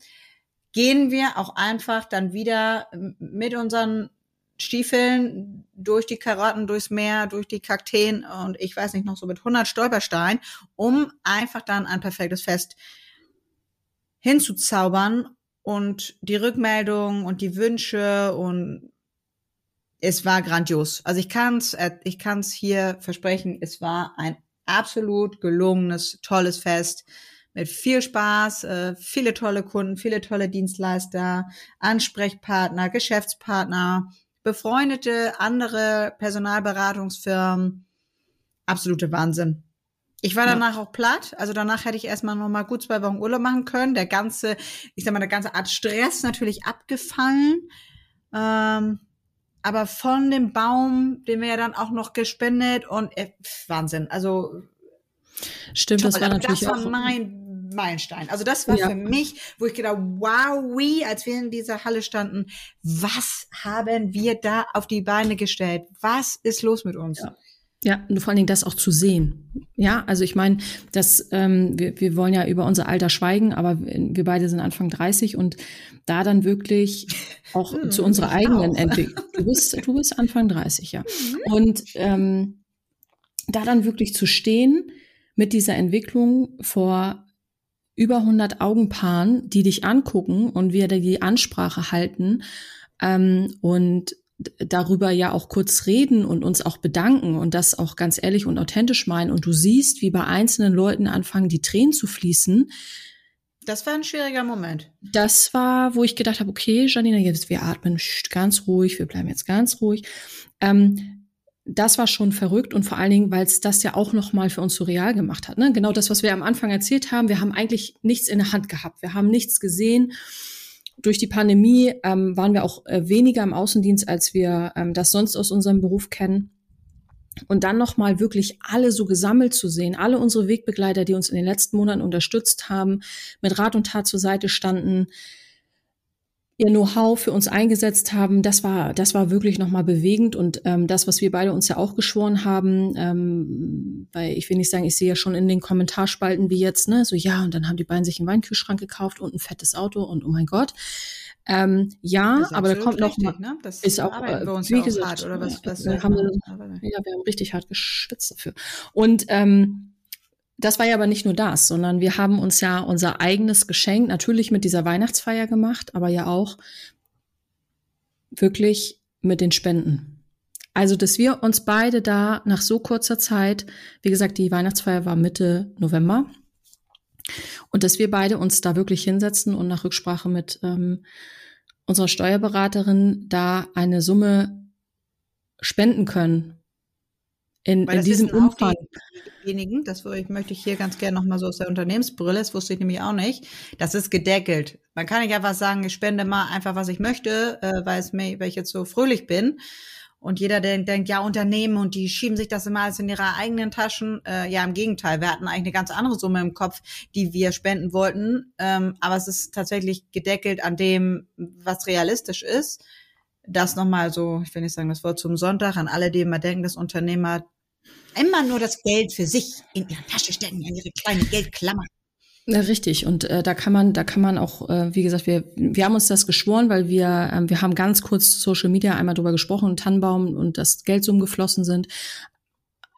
gehen wir auch einfach dann wieder mit unseren Stiefeln durch die Karotten, durchs Meer, durch die Kakteen und ich weiß nicht noch so mit 100 Stolpersteinen, um einfach dann ein perfektes Fest hinzuzaubern und die Rückmeldung und die Wünsche und es war grandios. Also ich kann's, äh, ich kann's hier versprechen, es war ein absolut gelungenes, tolles Fest mit viel Spaß, äh, viele tolle Kunden, viele tolle Dienstleister, Ansprechpartner, Geschäftspartner, befreundete andere Personalberatungsfirmen. Absolute Wahnsinn. Ich war Ja. danach auch platt. Also danach hätte ich erstmal noch mal gut zwei Wochen Urlaub machen können. Der ganze, ich sag mal, der ganze Art Stress natürlich abgefallen. Ähm, aber von dem Baum, den wir ja dann auch noch gespendet und äh, Wahnsinn. Also Stimmt, das toll. war Aber natürlich das war auch. mein Meilenstein. Also das war Ja. für mich, wo ich gedacht, wow, wie, als wir in dieser Halle standen, was haben wir da auf die Beine gestellt? Was ist los mit uns? Ja. Ja, und vor allen Dingen das auch zu sehen. Ja, also ich meine, das, ähm, wir, wir wollen ja über unser Alter schweigen, aber wir beide sind Anfang 30 und da dann wirklich [laughs] auch Hm, zu unserer eigenen. Entwicklung. Du bist, du bist Anfang 30, ja. Und ähm, da dann wirklich zu stehen mit dieser Entwicklung vor über 100 Augenpaaren, die dich angucken und wir die Ansprache halten ähm, und darüber ja auch kurz reden und uns auch bedanken und das auch ganz ehrlich und authentisch meinen und du siehst, wie bei einzelnen Leuten anfangen, die Tränen zu fließen, Das war ein schwieriger Moment. das war, wo ich gedacht habe, okay, Janina, jetzt wir atmen ganz ruhig, wir bleiben jetzt ganz ruhig. Ähm, das war schon verrückt und vor allen Dingen, weil es das ja auch noch mal für uns so real gemacht hat. Ne? Genau das, was wir am Anfang erzählt haben. Wir haben eigentlich nichts in der Hand gehabt. Wir haben nichts gesehen. Durch die Pandemie ähm, waren wir auch äh, weniger im Außendienst, als wir ähm, das sonst aus unserem Beruf kennen. Und dann noch mal wirklich alle so gesammelt zu sehen, alle unsere Wegbegleiter, die uns in den letzten Monaten unterstützt haben, mit Rat und Tat zur Seite standen, ihr Know-how für uns eingesetzt haben, das war, das war wirklich nochmal bewegend und ähm, das, was wir beide uns ja auch geschworen haben, ähm, weil ich will nicht sagen, ich sehe ja schon in den Kommentarspalten wie jetzt, ne, so ja, und dann haben die beiden sich einen Weinkühlschrank gekauft und ein fettes Auto und oh mein Gott. Ähm, ja, aber da kommt noch mal, richtig, ne? Das ist auch, äh, uns wie gesagt, hart, oder was, was wir soll haben man- ja, wir haben richtig hart geschwitzt dafür. Und ähm, das war ja aber nicht nur das, sondern wir haben uns ja unser eigenes Geschenk natürlich mit dieser Weihnachtsfeier gemacht, aber ja auch wirklich mit den Spenden. Also, dass wir uns beide da nach so kurzer Zeit, wie gesagt, die Weihnachtsfeier war Mitte November, und dass wir beide uns da wirklich hinsetzen und nach Rücksprache mit ähm, unserer Steuerberaterin da eine Summe spenden können. In, in diesem Umfang. Diejenigen, das möchte ich hier ganz gerne nochmal so aus der Unternehmensbrille, das wusste ich nämlich auch nicht, das ist gedeckelt. Man kann nicht einfach sagen, ich spende mal einfach, was ich möchte, äh, weil, es mir, weil ich jetzt so fröhlich bin. Und jeder, der denkt, ja, Unternehmen und die schieben sich das immer alles in ihre eigenen Taschen. Äh, ja, im Gegenteil, wir hatten eigentlich eine ganz andere Summe im Kopf, die wir spenden wollten. Ähm, aber es ist tatsächlich gedeckelt an dem, was realistisch ist. Das nochmal so, ich will nicht sagen das Wort zum Sonntag, an alle, die immer denken, dass Unternehmer immer nur das Geld für sich in ihre Tasche stecken, in ihre kleine Geldklammer. Ja, richtig. Und äh, da kann man, da kann man auch, äh, wie gesagt, wir, wir haben uns das geschworen, weil wir, ähm, wir haben ganz kurz Social Media einmal drüber gesprochen, Tannenbaum und das Geldsummen geflossen sind.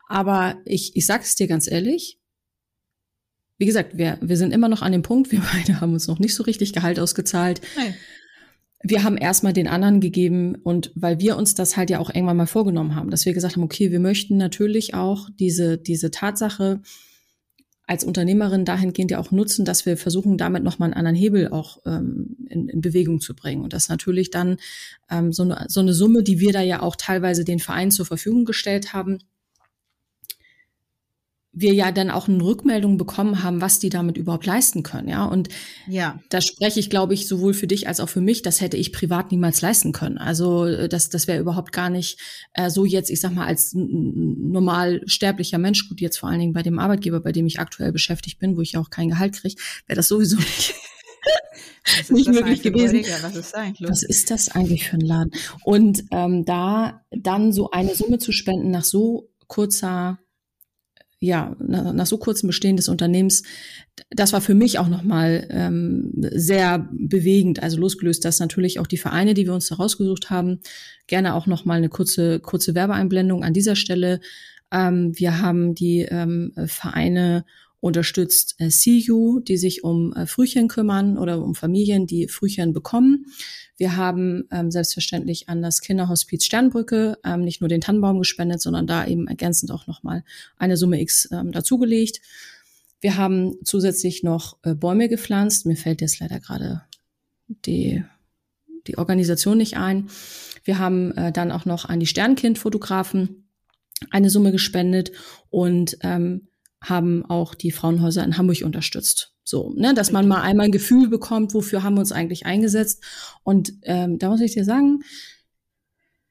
Aber ich, ich sage es dir ganz ehrlich, wie gesagt, wir, wir sind immer noch an dem Punkt, [laughs] wir beide haben uns noch nicht so richtig Gehalt ausgezahlt. Nein. Wir haben erstmal den anderen gegeben und weil wir uns das halt ja auch irgendwann mal vorgenommen haben, dass wir gesagt haben, okay, wir möchten natürlich auch diese, diese Tatsache, als Unternehmerin dahingehend ja auch nutzen, dass wir versuchen, damit nochmal einen anderen Hebel auch ähm, in, in Bewegung zu bringen. Und das natürlich dann ähm, so, eine, so eine Summe, die wir da ja auch teilweise den Vereinen zur Verfügung gestellt haben, wir ja dann auch eine Rückmeldung bekommen haben, was die damit überhaupt leisten können, ja. Und ja. da spreche ich, glaube ich, sowohl für dich als auch für mich, das hätte ich privat niemals leisten können. Also äh, das, das wäre überhaupt gar nicht äh, so jetzt, ich sag mal, als normal sterblicher Mensch, gut, jetzt vor allen Dingen bei dem Arbeitgeber, bei dem ich aktuell beschäftigt bin, wo ich ja auch kein Gehalt kriege, wäre das sowieso nicht. nicht möglich gewesen. Was ist, Was ist das eigentlich für ein Laden? Und ähm, da dann so eine Summe zu spenden nach so kurzer ja, nach, nach so kurzem Bestehen des Unternehmens, das war für mich auch nochmal ähm, sehr bewegend. Also losgelöst, dass natürlich auch die Vereine, die wir uns da rausgesucht haben, gerne auch nochmal eine kurze, kurze Werbeeinblendung an dieser Stelle. Ähm, wir haben die ähm, Vereine unterstützt äh, CU, die sich um äh, Frühchen kümmern oder um Familien, die Frühchen bekommen. Wir haben ähm, selbstverständlich an das Kinderhospiz Sternbrücke ähm, nicht nur den Tannenbaum gespendet, sondern da eben ergänzend auch nochmal eine Summe X ähm, dazugelegt. Wir haben zusätzlich noch äh, Bäume gepflanzt. Mir fällt jetzt leider gerade die, die Organisation nicht ein. Wir haben äh, dann auch noch an die Sternkind-Fotografen eine Summe gespendet und ähm, haben auch die Frauenhäuser in Hamburg unterstützt. So, ne, dass man mal einmal ein Gefühl bekommt, wofür haben wir uns eigentlich eingesetzt. Und ähm, da muss ich dir sagen,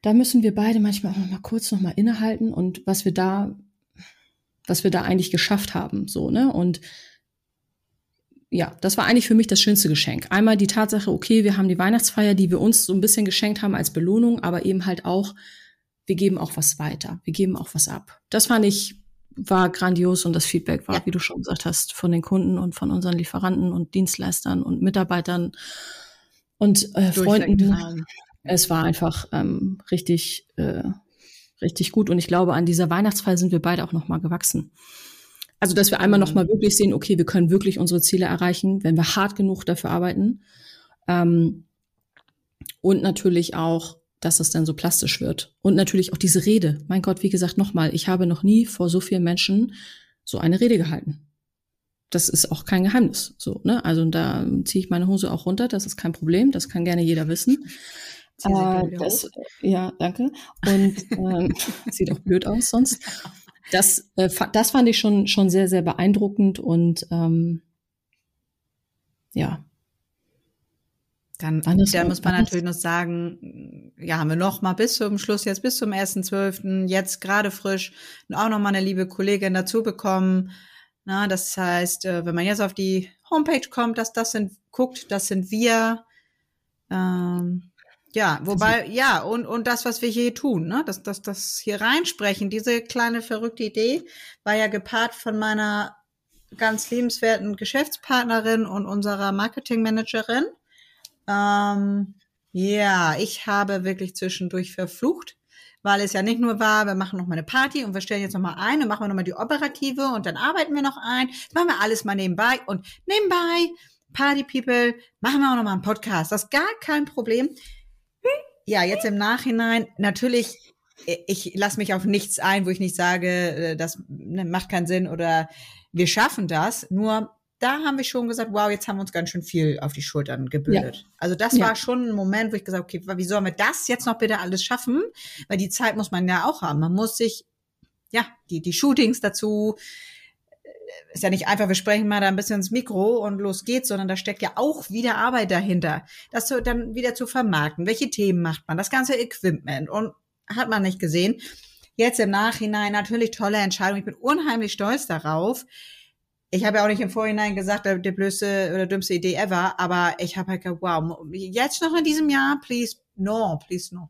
da müssen wir beide manchmal auch noch mal kurz noch mal innehalten und was wir da, was wir da eigentlich geschafft haben, so ne. Und ja, das war eigentlich für mich das schönste Geschenk. Einmal die Tatsache, okay, wir haben die Weihnachtsfeier, die wir uns so ein bisschen geschenkt haben als Belohnung, aber eben halt auch, wir geben auch was weiter, wir geben auch was ab. Das fand ich war grandios und das Feedback war, ja. wie du schon gesagt hast, von den Kunden und von unseren Lieferanten und Dienstleistern und Mitarbeitern und äh, Freunden. Es war einfach ähm, richtig, äh, richtig gut. Und ich glaube, an dieser Weihnachtsfeier sind wir beide auch noch mal gewachsen. Also, dass wir einmal noch mal wirklich sehen, okay, wir können wirklich unsere Ziele erreichen, wenn wir hart genug dafür arbeiten. Ähm, und natürlich auch, dass es dann so plastisch wird. Und natürlich auch diese Rede. Mein Gott, wie gesagt, nochmal, ich habe noch nie vor so vielen Menschen so eine Rede gehalten. Das ist auch kein Geheimnis. So, ne? Also da ziehe ich meine Hose auch runter, das ist kein Problem, das kann gerne jeder wissen. [laughs] Äh, das, ja, danke. Und ähm, [laughs] sieht auch blöd aus sonst. Das, äh, das fand ich schon, schon sehr, sehr beeindruckend und ähm, ja, dann, dann muss man natürlich noch sagen, ja, haben wir noch mal bis zum Schluss, jetzt bis zum 1.12., jetzt gerade frisch, auch noch mal eine liebe Kollegin dazu bekommen. Na, das heißt, äh, wenn man jetzt auf die Homepage kommt, dass das sind, guckt, das sind wir. Ähm, ja, wobei, ja, und, und das, was wir hier tun, ne, das, das, das hier reinsprechen, diese kleine verrückte Idee war ja gepaart von meiner ganz liebenswerten Geschäftspartnerin und unserer Marketingmanagerin. Ähm, ja, ich habe wirklich zwischendurch verflucht, weil es ja nicht nur war, wir machen noch mal eine Party und wir stellen jetzt noch mal ein und machen wir noch mal die operative und dann arbeiten wir noch ein. Machen wir alles mal nebenbei und nebenbei Party People machen wir auch noch mal einen Podcast. Das ist gar kein Problem. Ja, jetzt im Nachhinein natürlich ich lasse mich auf nichts ein, wo ich nicht sage, äh, das ne, macht keinen Sinn oder wir schaffen das. Nur da haben wir schon gesagt, wow, jetzt haben wir uns ganz schön viel auf die Schultern gebildet. Ja. Also das ja. war schon ein Moment, wo ich gesagt okay, wie sollen wir das jetzt noch bitte alles schaffen? Weil die Zeit muss man ja auch haben. Man muss sich, ja, die, die Shootings dazu, äh, ist ja nicht einfach, wir sprechen mal da ein bisschen ins Mikro und los geht's, sondern da steckt ja auch wieder Arbeit dahinter. Das so dann wieder zu vermarkten. Welche Themen macht man? Das ganze Equipment und hat man nicht gesehen. Jetzt im Nachhinein natürlich tolle Entscheidung. Ich bin unheimlich stolz darauf ich habe ja auch nicht im Vorhinein gesagt, der, der blödste oder dümmste Idee ever, aber ich habe halt gedacht, wow, jetzt noch in diesem Jahr, please, no, please, no.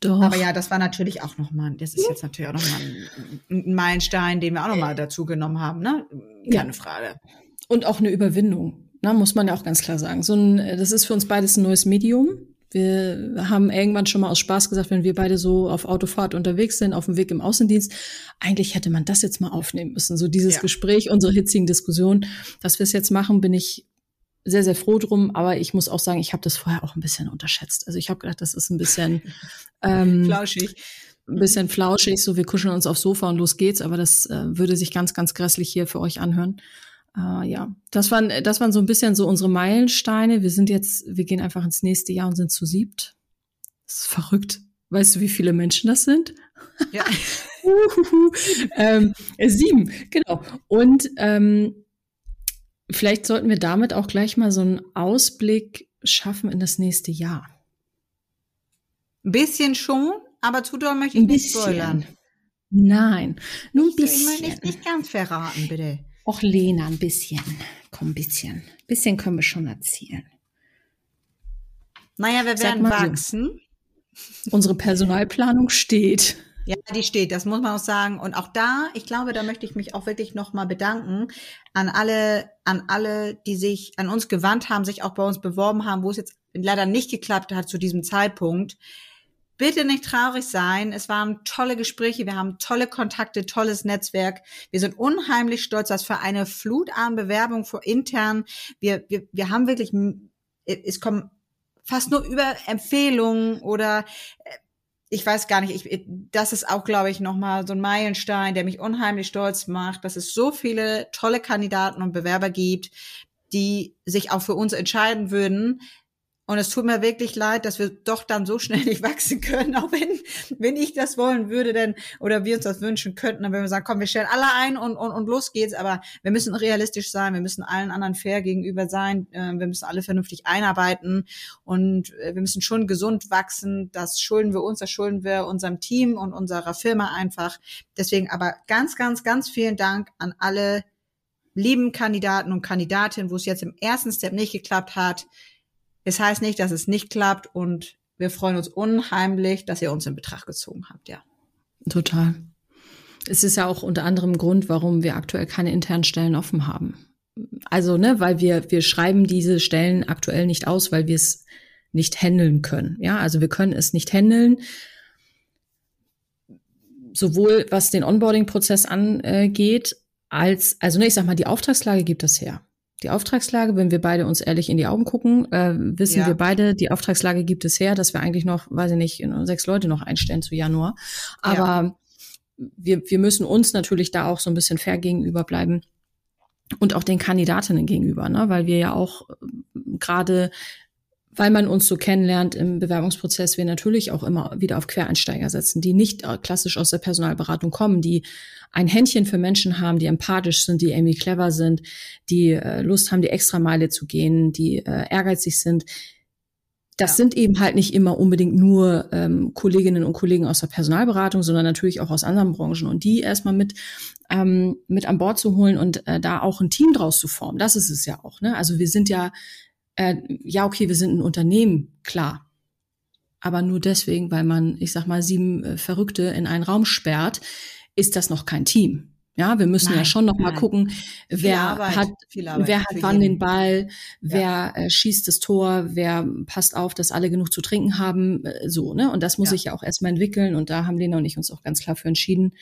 Doch. Aber ja, das war natürlich auch nochmal, das ist jetzt natürlich auch nochmal ein, ein Meilenstein, den wir auch nochmal dazu genommen haben, ne? Keine ja. Frage. Und auch eine Überwindung, ne? muss man ja auch ganz klar sagen. So ein, das ist für uns beides ein neues Medium. Wir haben irgendwann schon mal aus Spaß gesagt, wenn wir beide so auf Autofahrt unterwegs sind, auf dem Weg im Außendienst, eigentlich hätte man das jetzt mal aufnehmen müssen. So dieses ja. Gespräch, unsere hitzigen Diskussionen, dass wir es jetzt machen, bin ich sehr, sehr froh drum. Aber ich muss auch sagen, ich habe das vorher auch ein bisschen unterschätzt. Also ich habe gedacht, das ist ein bisschen [laughs] ähm, flauschig. Ein bisschen flauschig, so wir kuscheln uns aufs Sofa und los geht's, aber das äh, würde sich ganz, ganz grässlich hier für euch anhören. Uh, ja, das waren, das waren so ein bisschen so unsere Meilensteine. Wir sind jetzt, wir gehen einfach ins nächste Jahr und sind zu siebt. Das ist verrückt. Weißt du, wie viele Menschen das sind? Ja. [laughs] ähm, sieben, genau. Und ähm, vielleicht sollten wir damit auch gleich mal so einen Ausblick schaffen in das nächste Jahr. Ein bisschen schon, aber zu doll möchte ich nicht spoilern. Nein, nur ein bisschen. Ich will nicht, nicht ganz verraten, bitte. Och, Lena, ein bisschen. Komm, ein bisschen. Ein bisschen können wir schon erzählen. Naja, wir werden wachsen. So. Unsere Personalplanung steht. Ja, die steht, das muss man auch sagen. Und auch da, ich glaube, da möchte ich mich auch wirklich nochmal bedanken an alle, an alle, die sich an uns gewandt haben, sich auch bei uns beworben haben, wo es jetzt leider nicht geklappt hat zu diesem Zeitpunkt bitte nicht traurig sein. Es waren tolle Gespräche, wir haben tolle Kontakte, tolles Netzwerk. Wir sind unheimlich stolz, dass für eine Flut an Bewerbung vor intern. Wir, wir, wir haben wirklich, es kommen fast nur über Empfehlungen oder äh, ich weiß gar nicht, ich, das ist auch, glaube ich, nochmal so ein Meilenstein, der mich unheimlich stolz macht, dass es so viele tolle Kandidaten und Bewerber gibt, die sich auch für uns entscheiden würden, und es tut mir wirklich leid, dass wir doch dann so schnell [laughs] nicht wachsen können, auch wenn, wenn ich das wollen würde, denn, oder wir uns das wünschen könnten, dann würden wir sagen, komm, wir stellen alle ein und, und, und los geht's. Aber wir müssen realistisch sein, wir müssen allen anderen fair gegenüber sein, äh, wir müssen alle vernünftig einarbeiten und äh, wir müssen schon gesund wachsen. Das schulden wir uns, das schulden wir unserem Team und unserer Firma einfach. Deswegen aber ganz, ganz, ganz vielen Dank an alle lieben Kandidaten und Kandidatinnen, wo es jetzt im ersten Step nicht geklappt hat es heißt nicht, dass es nicht klappt und wir freuen uns unheimlich, dass ihr uns in Betracht gezogen habt, ja. Total. Es ist ja auch unter anderem Grund, warum wir aktuell keine internen Stellen offen haben. Also, ne, weil wir, wir schreiben diese Stellen aktuell nicht aus, weil wir es nicht handeln können. Ja, also wir können es nicht handeln. Sowohl was den Onboarding-Prozess angeht, als, also ne, ich sag mal, die Auftragslage gibt es her die Auftragslage, wenn wir beide uns ehrlich in die Augen gucken, äh, wissen ja. wir beide, die Auftragslage gibt es her, dass wir eigentlich noch, weiß ich nicht, sechs Leute noch einstellen zu Januar. Aber ja. wir, wir müssen uns natürlich da auch so ein bisschen fair gegenüber bleiben und auch den Kandidatinnen gegenüber, ne? weil wir ja auch äh, gerade weil man uns so kennenlernt im Bewerbungsprozess, wir natürlich auch immer wieder auf Quereinsteiger setzen, die nicht äh, klassisch aus der Personalberatung kommen, die ein Händchen für Menschen haben, die empathisch sind, die irgendwie clever sind, die äh, Lust haben, die Extrameile zu gehen, die äh, ehrgeizig sind. Das ja. sind eben halt nicht immer unbedingt nur ähm, Kolleginnen und Kollegen aus der Personalberatung, sondern natürlich auch aus anderen Branchen. Und die erstmal mit, ähm, mit an Bord zu holen und äh, da auch ein Team draus zu formen, das ist es ja auch. Ne? Also wir sind ja äh, ja, okay, wir sind ein Unternehmen, klar. Aber nur deswegen, weil man, ich sag mal, sieben äh, Verrückte in einen Raum sperrt, ist das noch kein Team. Ja, wir müssen Nein, ja schon noch mal nein. gucken, wer Arbeit, hat, wer hat wann jeden. den Ball, wer äh, schießt das Tor, wer passt auf, dass alle genug zu trinken haben, äh, so, ne? Und das muss Ja. sich ja auch erstmal entwickeln und da haben Lena und ich uns auch ganz klar für entschieden,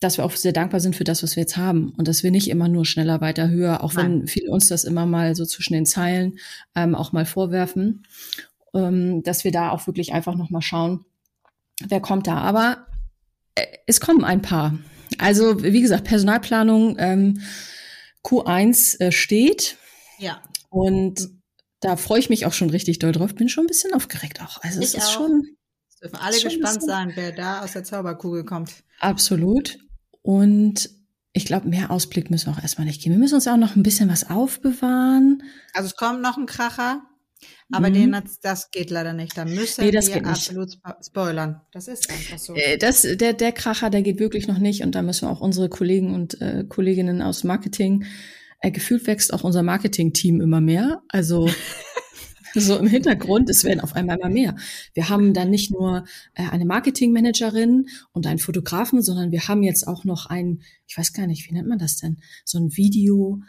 dass wir auch sehr dankbar sind für das, was wir jetzt haben und dass wir nicht immer nur schneller, weiter, höher, auch wenn viele uns das immer mal so zwischen den Zeilen ähm, auch mal vorwerfen, ähm, dass wir da auch wirklich einfach noch mal schauen, wer kommt da. Aber äh, es kommen ein paar. Also wie gesagt, Personalplanung ähm, Q1 äh, steht Ja. und da freue ich mich auch schon richtig doll drauf. Bin schon ein bisschen aufgeregt auch. Also es Ich ist auch. schon Es dürfen alle gespannt sein, wer da aus der Zauberkugel kommt. Absolut. Und ich glaube, mehr Ausblick müssen wir auch erstmal nicht geben. Wir müssen uns auch noch ein bisschen was aufbewahren. Also es kommt noch ein Kracher, aber Mhm. den, das- das geht leider nicht. Da müssen Nee, das wir nicht. absolut spo- spoilern. Das ist einfach so. Äh, Das, der, der Kracher, der geht wirklich noch nicht. Und da müssen wir auch unsere Kollegen und äh, Kolleginnen aus Marketing, äh, gefühlt wächst auch unser Marketing-Team immer mehr. Also [laughs] so im Hintergrund, es werden auf einmal immer mehr. Wir haben dann nicht nur äh, eine Marketingmanagerin und einen Fotografen, sondern wir haben jetzt auch noch einen, ich weiß gar nicht, wie nennt man das denn? So ein Video,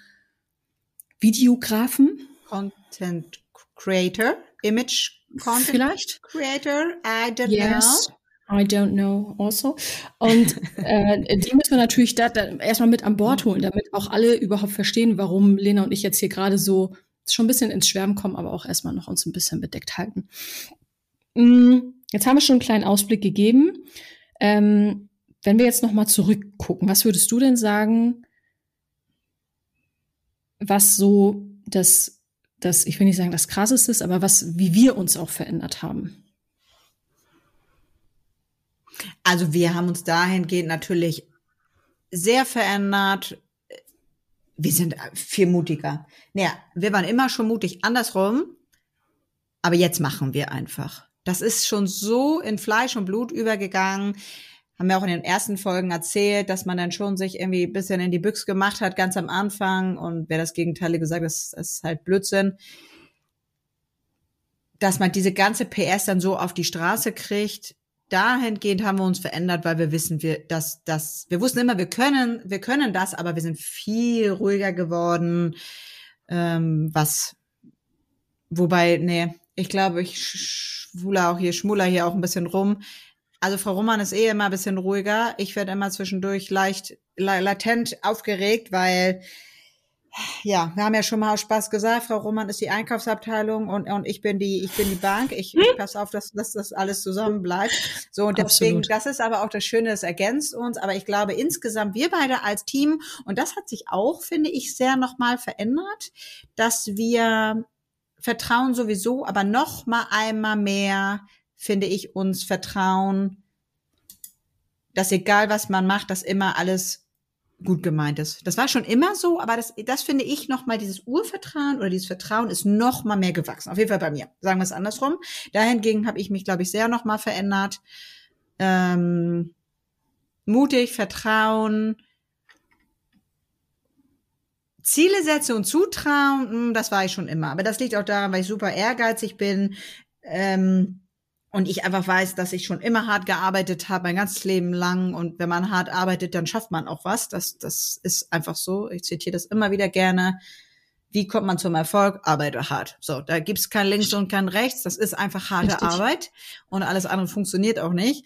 Videografen Content Creator, Image Content vielleicht? Creator, I don't Yes. know. I don't know also. Und [laughs] äh, die müssen wir natürlich da, da erstmal mit an Bord holen, damit auch alle überhaupt verstehen, warum Lena und ich jetzt hier gerade so schon ein bisschen ins Schwärmen kommen, aber auch erstmal noch uns ein bisschen bedeckt halten. Mm, Jetzt haben wir schon einen kleinen Ausblick gegeben. Ähm, wenn wir jetzt noch mal zurückgucken, was würdest du denn sagen, was so das, das, ich will nicht sagen, das krasseste ist, aber was, wie wir uns auch verändert haben? Also wir haben uns dahingehend natürlich sehr verändert. Wir sind viel mutiger. Naja, wir waren immer schon mutig andersrum, aber jetzt machen wir einfach. Das ist schon so in Fleisch und Blut übergegangen. Haben wir auch in den ersten Folgen erzählt, dass man dann schon sich irgendwie ein bisschen in die Büchse gemacht hat, ganz am Anfang. Und wer das Gegenteil gesagt hat, das ist halt Blödsinn. Dass man diese ganze PS dann so auf die Straße kriegt, dahingehend haben wir uns verändert, weil wir wissen, wir, dass, dass, wir wussten immer, wir können, wir können das, aber wir sind viel ruhiger geworden, ähm, was, wobei, nee, ich glaube, ich schwule auch hier, schmuler hier auch ein bisschen rum. Also Frau Roman ist eh immer ein bisschen ruhiger. Ich werde immer zwischendurch leicht, la latent aufgeregt, weil ja, wir haben ja schon mal aus Spaß gesagt, Frau Roman ist die Einkaufsabteilung und, und ich bin die, ich bin die Bank. Ich, ich passe auf, dass, dass das alles zusammen bleibt. So, und deswegen, Absolut. das ist aber auch das Schöne, das ergänzt uns. Aber ich glaube, insgesamt, wir beide als Team, und das hat sich auch, finde ich, sehr nochmal verändert, dass wir vertrauen sowieso, aber noch mal einmal mehr, finde ich, uns vertrauen, dass egal was man macht, dass immer alles gut gemeint ist. Das war schon immer so, aber das, das finde ich noch mal dieses Urvertrauen oder dieses Vertrauen ist noch mal mehr gewachsen. Auf jeden Fall bei mir. Sagen wir es andersrum. Dahingegen habe ich mich, glaube ich, sehr noch mal verändert. Ähm, mutig, Vertrauen, Ziele setze und zutrauen, hm, das war ich schon immer. Aber das liegt auch daran, weil ich super ehrgeizig bin. Ähm, und ich einfach weiß, dass ich schon immer hart gearbeitet habe, mein ganzes Leben lang. Und wenn man hart arbeitet, dann schafft man auch was. Das, das ist einfach so. Ich zitiere das immer wieder gerne. Wie kommt man zum Erfolg? Arbeite hart. So, da gibt's kein Links und kein Rechts. Das ist einfach harte Richtig. Arbeit. Und alles andere funktioniert auch nicht.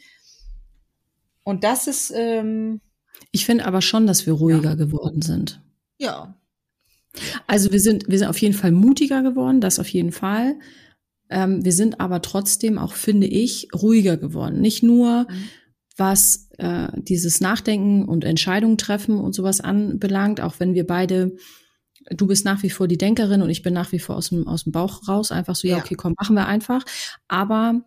Und das ist, ähm, Ich finde aber schon, dass wir ruhiger geworden sind. ja, Also wir sind, wir sind auf jeden Fall mutiger geworden, das auf jeden Fall. Ähm, wir sind aber trotzdem auch, finde ich, ruhiger geworden. Nicht nur, Mhm. was äh, dieses Nachdenken und Entscheidungen treffen und sowas anbelangt, auch wenn wir beide, du bist nach wie vor die Denkerin und ich bin nach wie vor aus dem, aus dem Bauch raus, einfach so, ja, Ja. okay, komm, machen wir einfach. Aber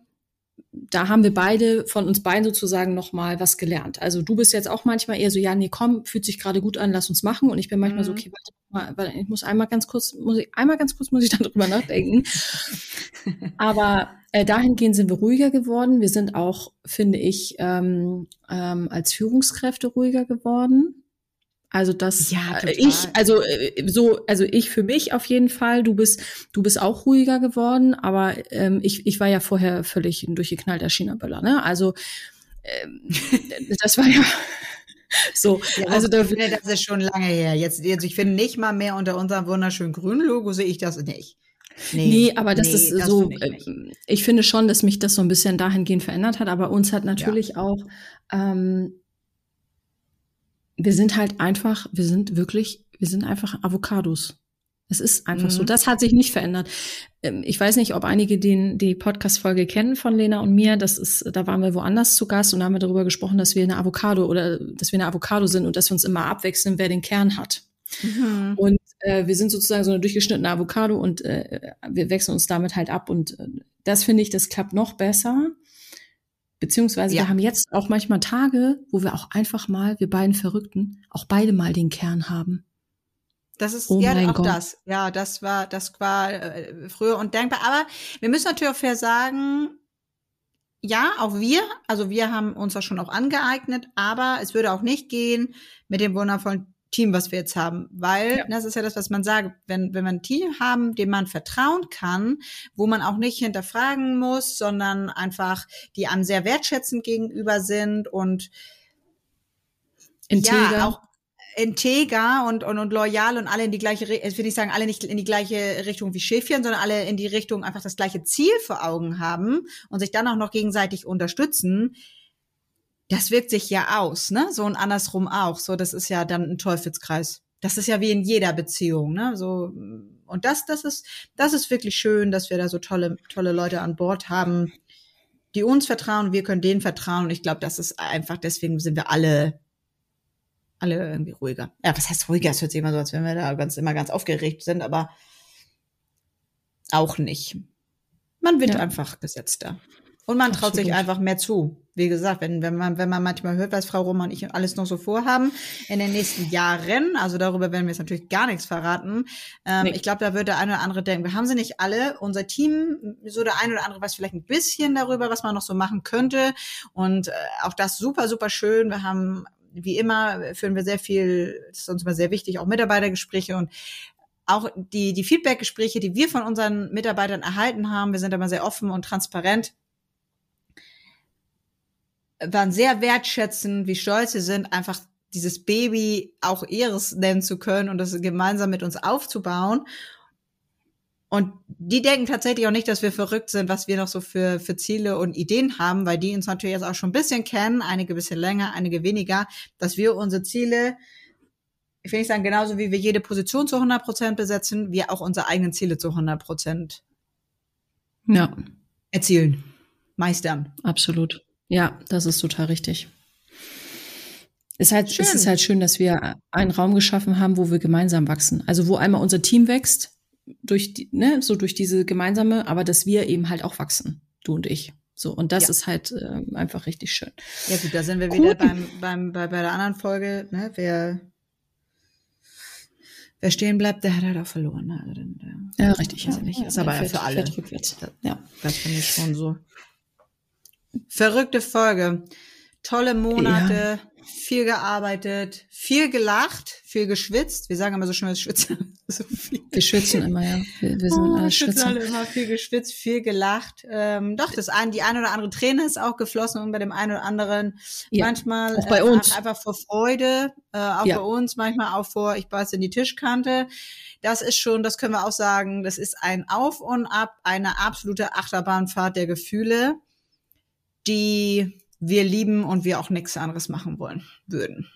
da haben wir beide von uns beiden sozusagen noch mal was gelernt. Also du bist jetzt auch manchmal eher so, ja, nee, komm, fühlt sich gerade gut an, lass uns machen. Und ich bin manchmal so, Mhm. okay, warte mal, warte, ich muss einmal ganz kurz, muss ich einmal ganz kurz muss ich [laughs] darüber nachdenken. Aber äh, dahingehend sind wir ruhiger geworden. Wir sind auch, finde ich, ähm, ähm, als Führungskräfte ruhiger geworden. Also das Ja, äh, total. ich also äh, so also ich für mich auf jeden Fall du bist du bist auch ruhiger geworden aber ähm, ich ich war ja vorher völlig ein durchgeknallter China-Böller ne also ähm, [laughs] das war ja [laughs] So, Ja, also da, finde, das ist schon lange her. Jetzt, jetzt, ich finde nicht mal mehr unter unserem wunderschönen grünen Logo sehe ich das nicht. Nee, aber das nee, ist das so, finde ich äh, nicht. ich finde schon, dass mich das so ein bisschen dahingehend verändert hat, aber uns hat natürlich auch, ähm, wir sind halt einfach, wir sind wirklich, wir sind einfach Avocados. Es ist einfach so. Mhm. Das hat sich nicht verändert. Ähm, Ich weiß nicht, ob einige den, die Podcast-Folge kennen von Lena und mir. Das ist, da waren wir woanders zu Gast und da haben wir darüber gesprochen, dass wir eine Avocado oder dass wir eine Avocado sind und dass wir uns immer abwechseln, wer den Kern hat. Mhm. Und äh, wir sind sozusagen so eine durchgeschnittene Avocado und äh, wir wechseln uns damit halt ab. Und äh, das finde ich, das klappt noch besser. Beziehungsweise Ja. wir haben jetzt auch manchmal Tage, wo wir auch einfach mal, wir beiden Verrückten, auch beide mal den Kern haben. Das ist Oh ja auch Gott. das. Ja, das war, das war äh, früher undenkbar. Aber wir müssen natürlich auch fair sagen, ja, auch wir, also wir haben uns das schon auch angeeignet, aber es würde auch nicht gehen mit dem wundervollen Team, was wir jetzt haben. Weil, Ja. das ist ja das, was man sagt, wenn, wenn wir ein Team haben, dem man vertrauen kann, wo man auch nicht hinterfragen muss, sondern einfach, die einem sehr wertschätzend gegenüber sind und Integer. ja, auch integer und, und, und loyal und alle in die gleiche, ich will nicht sagen, alle nicht in die gleiche Richtung wie Schäfchen, sondern alle in die Richtung einfach das gleiche Ziel vor Augen haben und sich dann auch noch gegenseitig unterstützen. Das wirkt sich ja aus, ne? So und andersrum auch. So, das ist ja dann ein Teufelskreis. Das ist ja wie in jeder Beziehung, ne? So, und das, das ist, das ist wirklich schön, dass wir da so tolle, tolle Leute an Bord haben, die uns vertrauen, wir können denen vertrauen. Und ich glaube, das ist einfach, deswegen sind wir alle alle irgendwie ruhiger. Ja, was heißt ruhiger? Es hört sich immer so, als wenn wir da ganz, immer ganz aufgeregt sind, aber auch nicht. Man wird Ja. einfach gesetzter. Und man traut sich Absolut. einfach mehr zu. Wie gesagt, wenn, wenn man, wenn man manchmal hört, was Frau Roman und ich alles noch so vorhaben in den nächsten Jahren, also darüber werden wir jetzt natürlich gar nichts verraten. Ähm, Nee. Ich glaube, da wird der eine oder andere denken, wir haben sie nicht alle. Unser Team, so der eine oder andere weiß vielleicht ein bisschen darüber, was man noch so machen könnte. Und äh, auch das super, super schön. Wir haben, wie immer, führen wir sehr viel, das ist uns immer sehr wichtig, auch Mitarbeitergespräche und auch die, die Feedbackgespräche, die wir von unseren Mitarbeitern erhalten haben, wir sind immer sehr offen und transparent, waren sehr wertschätzend, wie stolz sie sind, einfach dieses Baby auch ihres nennen zu können und das gemeinsam mit uns aufzubauen. Und die denken tatsächlich auch nicht, dass wir verrückt sind, was wir noch so für, für Ziele und Ideen haben, weil die uns natürlich jetzt auch schon ein bisschen kennen, einige ein bisschen länger, einige weniger, dass wir unsere Ziele, ich will nicht sagen, genauso wie wir jede Position zu 100 Prozent besetzen, wir auch unsere eigenen Ziele zu 100 Prozent Ja, erzielen, meistern. absolut. Ja, das ist total richtig. Es ist, halt, Schön. es ist halt schön, dass wir einen Raum geschaffen haben, wo wir gemeinsam wachsen. Also wo einmal unser Team wächst, durch die, ne, so durch diese gemeinsame, aber dass wir eben halt auch wachsen, du und ich. So, und das Ja. ist halt ähm, einfach richtig schön. Ja gut, da sind wir Gut. wieder beim, beim, bei, bei der anderen Folge, ne? Wer, wer stehen bleibt, der hat halt auch verloren. Ne? Also dann, Ja, richtig. Weiß Ja, ich nicht. ja, Ist aber für alle. fährt rückwärts. Ja. Das finde ich schon so. Verrückte Folge. Tolle Monate, viel gearbeitet, viel gelacht, viel geschwitzt. Wir sagen immer so schön, wir schwitzen [laughs] so viel. Wir schwitzen immer, ja. Wir, wir sind Oh, alle schwitzen Schwitzer. alle immer viel geschwitzt, viel gelacht. Ähm, doch, das ein, die eine oder andere Träne ist auch geflossen und bei dem einen oder anderen Ja, manchmal auch bei äh, uns. einfach vor Freude, äh, auch Ja. bei uns, manchmal auch vor, ich beiß in die Tischkante. Das ist schon, das können wir auch sagen, das ist ein Auf und Ab, eine absolute Achterbahnfahrt der Gefühle, die wir lieben und wir auch nichts anderes machen wollen würden.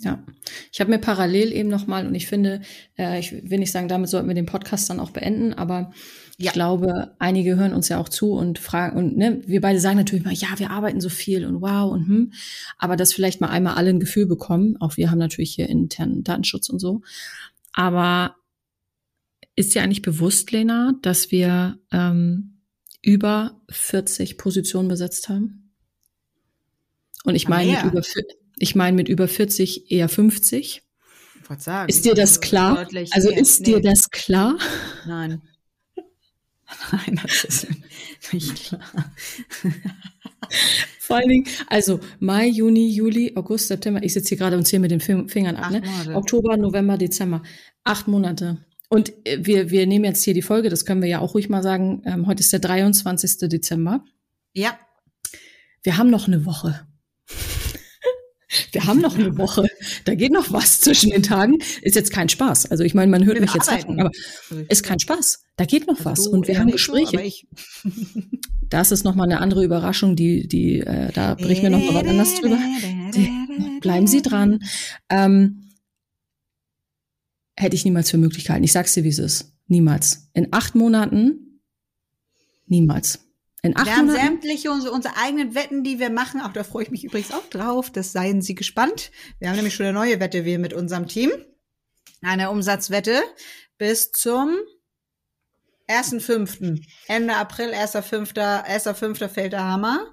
Ja, ich habe mir parallel eben noch mal und ich finde, äh, ich will nicht sagen, damit sollten wir den Podcast dann auch beenden, aber Ja. ich glaube, einige hören uns ja auch zu und fragen und ne, wir beide sagen natürlich mal, ja, wir arbeiten so viel und wow und hm, aber dass vielleicht mal einmal alle ein Gefühl bekommen. Auch wir haben natürlich hier internen Datenschutz und so, aber ist dir eigentlich bewusst, Lena, dass wir ähm, über 40 Positionen besetzt haben? Und ich Ah, meine mit über ich meine mit über 40 eher 50. Ich sagen. Ist dir das also klar? Also mehr. ist dir Nee, das klar? Nein. [laughs] Nein, das ist nicht klar. [laughs] Vor allen Dingen, also Mai, Juni, Juli, August, September. Ich sitze hier gerade und zähle mit den Fing- Fingern ab. Ne? Oktober, November, Dezember. Acht Monate. Und äh, wir, wir nehmen jetzt hier die Folge, das können wir ja auch ruhig mal sagen. Ähm, heute ist der 23. Dezember. Ja, Wir haben noch eine Woche. Wir haben noch eine Woche. Da geht noch was zwischen den Tagen. Ist jetzt kein Spaß. Also ich meine, man hört Wir mich jetzt hacken, aber ist kein Spaß. Da geht noch was. Du Und wir eher haben so, Gespräche. ich- [laughs] Das ist nochmal eine andere Überraschung, die, die, äh, da berichten wir noch mal was anderes drüber. Bleiben Sie dran. Ähm, hätte ich niemals für möglich gehalten. Ich sag's dir, wie es ist. Niemals. In acht Monaten, niemals. In acht Wir haben Monaten. sämtliche unsere, unsere eigenen Wetten, die wir machen. Auch da freue ich mich übrigens auch drauf. Das seien Sie gespannt. Wir haben nämlich schon eine neue Wette, wir mit unserem Team. Eine Umsatzwette bis zum 1.5. Ende April, 1.5. 1.5. fällt der Hammer.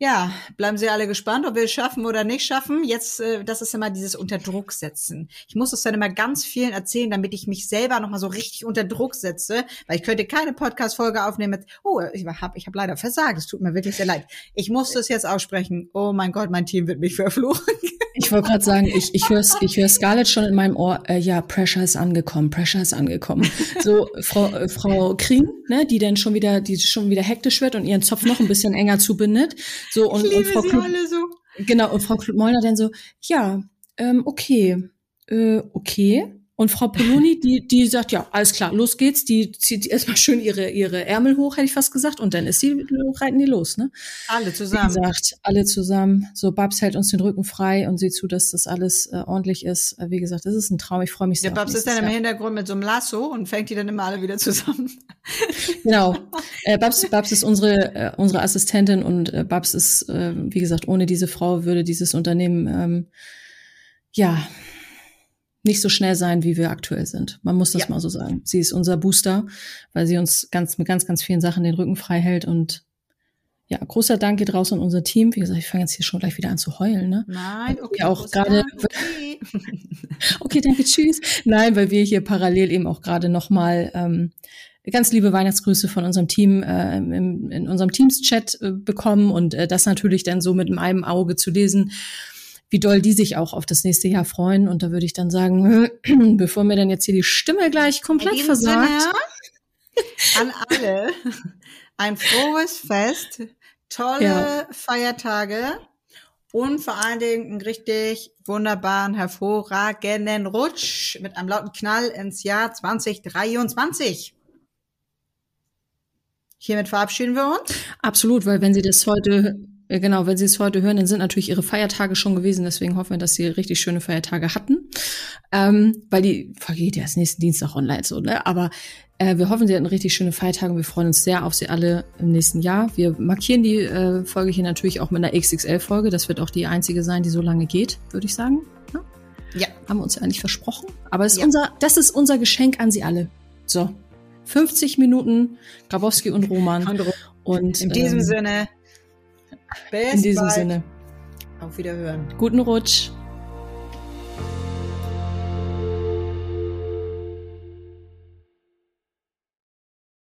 Ja, bleiben Sie alle gespannt, ob wir es schaffen oder nicht schaffen. Jetzt, äh, das ist immer dieses Unter Druck setzen. Ich muss es dann immer ganz vielen erzählen, damit ich mich selber nochmal so richtig unter Druck setze, weil ich könnte keine Podcast-Folge aufnehmen mit, oh, ich habe ich hab leider versagt, es tut mir wirklich sehr leid. Ich musste es jetzt aussprechen. Oh mein Gott, mein Team wird mich verfluchen. Ich wollte gerade sagen, ich, ich höre ich hör Scarlett schon in meinem Ohr, äh, ja, Pressure ist angekommen, Pressure ist angekommen. So, Frau, äh, Frau Krien, ne, die dann schon wieder, die schon wieder hektisch wird und ihren Zopf noch ein bisschen enger zubindet. So, und, ich und liebe Frau sie Klug, alle so. genau, und Frau Klug-Mollner dann so, ja, ähm, okay, äh, okay. Und Frau Poloni, die, die sagt, ja, alles klar, los geht's. Die zieht erstmal schön ihre, ihre Ärmel hoch, hätte ich fast gesagt. Und dann ist die, reiten die los, ne? Alle Wie zusammen. gesagt, alle zusammen. So, Babs hält uns den Rücken frei und sieht zu, dass das alles äh, ordentlich ist. Äh, wie gesagt, das ist ein Traum. Ich freue mich sehr. Der Babs ist dann im Jahr. Hintergrund mit so einem Lasso und fängt die dann immer alle wieder zusammen. [laughs] Genau. Äh, Babs, Babs ist unsere, äh, unsere Assistentin und äh, Babs ist, äh, wie gesagt, ohne diese Frau würde dieses Unternehmen, ähm, ja, nicht so schnell sein, wie wir aktuell sind. Man muss das Ja. mal so sagen. Sie ist unser Booster, weil sie uns ganz, mit ganz, ganz vielen Sachen den Rücken frei hält und ja, großer Dank geht raus an unser Team. Wie gesagt, ich fange jetzt hier schon gleich wieder an zu heulen, ne? Nein, okay. auch gerade- [laughs] okay. [laughs] Okay, danke, tschüss. Nein, weil wir hier parallel eben auch gerade nochmal ähm, ganz liebe Weihnachtsgrüße von unserem Team äh, im, in unserem Teams-Chat äh, bekommen und äh, das natürlich dann so mit einem Auge zu lesen, wie doll die sich auch auf das nächste Jahr freuen. Und da würde ich dann sagen, [clears throat] bevor mir dann jetzt hier die Stimme gleich komplett versagt. Sinne an alle ein frohes Fest, tolle Ja. Feiertage und vor allen Dingen einen richtig wunderbaren, hervorragenden Rutsch mit einem lauten Knall ins Jahr 2023. Hiermit verabschieden wir uns. Absolut, weil wenn Sie das heute, genau, wenn Sie es heute hören, dann sind natürlich Ihre Feiertage schon gewesen. Deswegen hoffen wir, dass Sie richtig schöne Feiertage hatten. Ähm, weil die Folge geht ja erst nächsten Dienstag online so, ne? Aber äh, wir hoffen, Sie hatten richtig schöne Feiertage. Wir freuen uns sehr auf Sie alle im nächsten Jahr. Wir markieren die äh, Folge hier natürlich auch mit einer XXL-Folge. Das wird auch die einzige sein, die so lange geht, würde ich sagen. Ja? Ja. Haben wir uns ja eigentlich versprochen. Aber es ist Ja. unser, das ist unser Geschenk an Sie alle. So. 50 Minuten Grabowski und Roman. Und In diesem ähm, Sinne, bis in diesem bald. Sinne, Auf Wiederhören. guten Rutsch.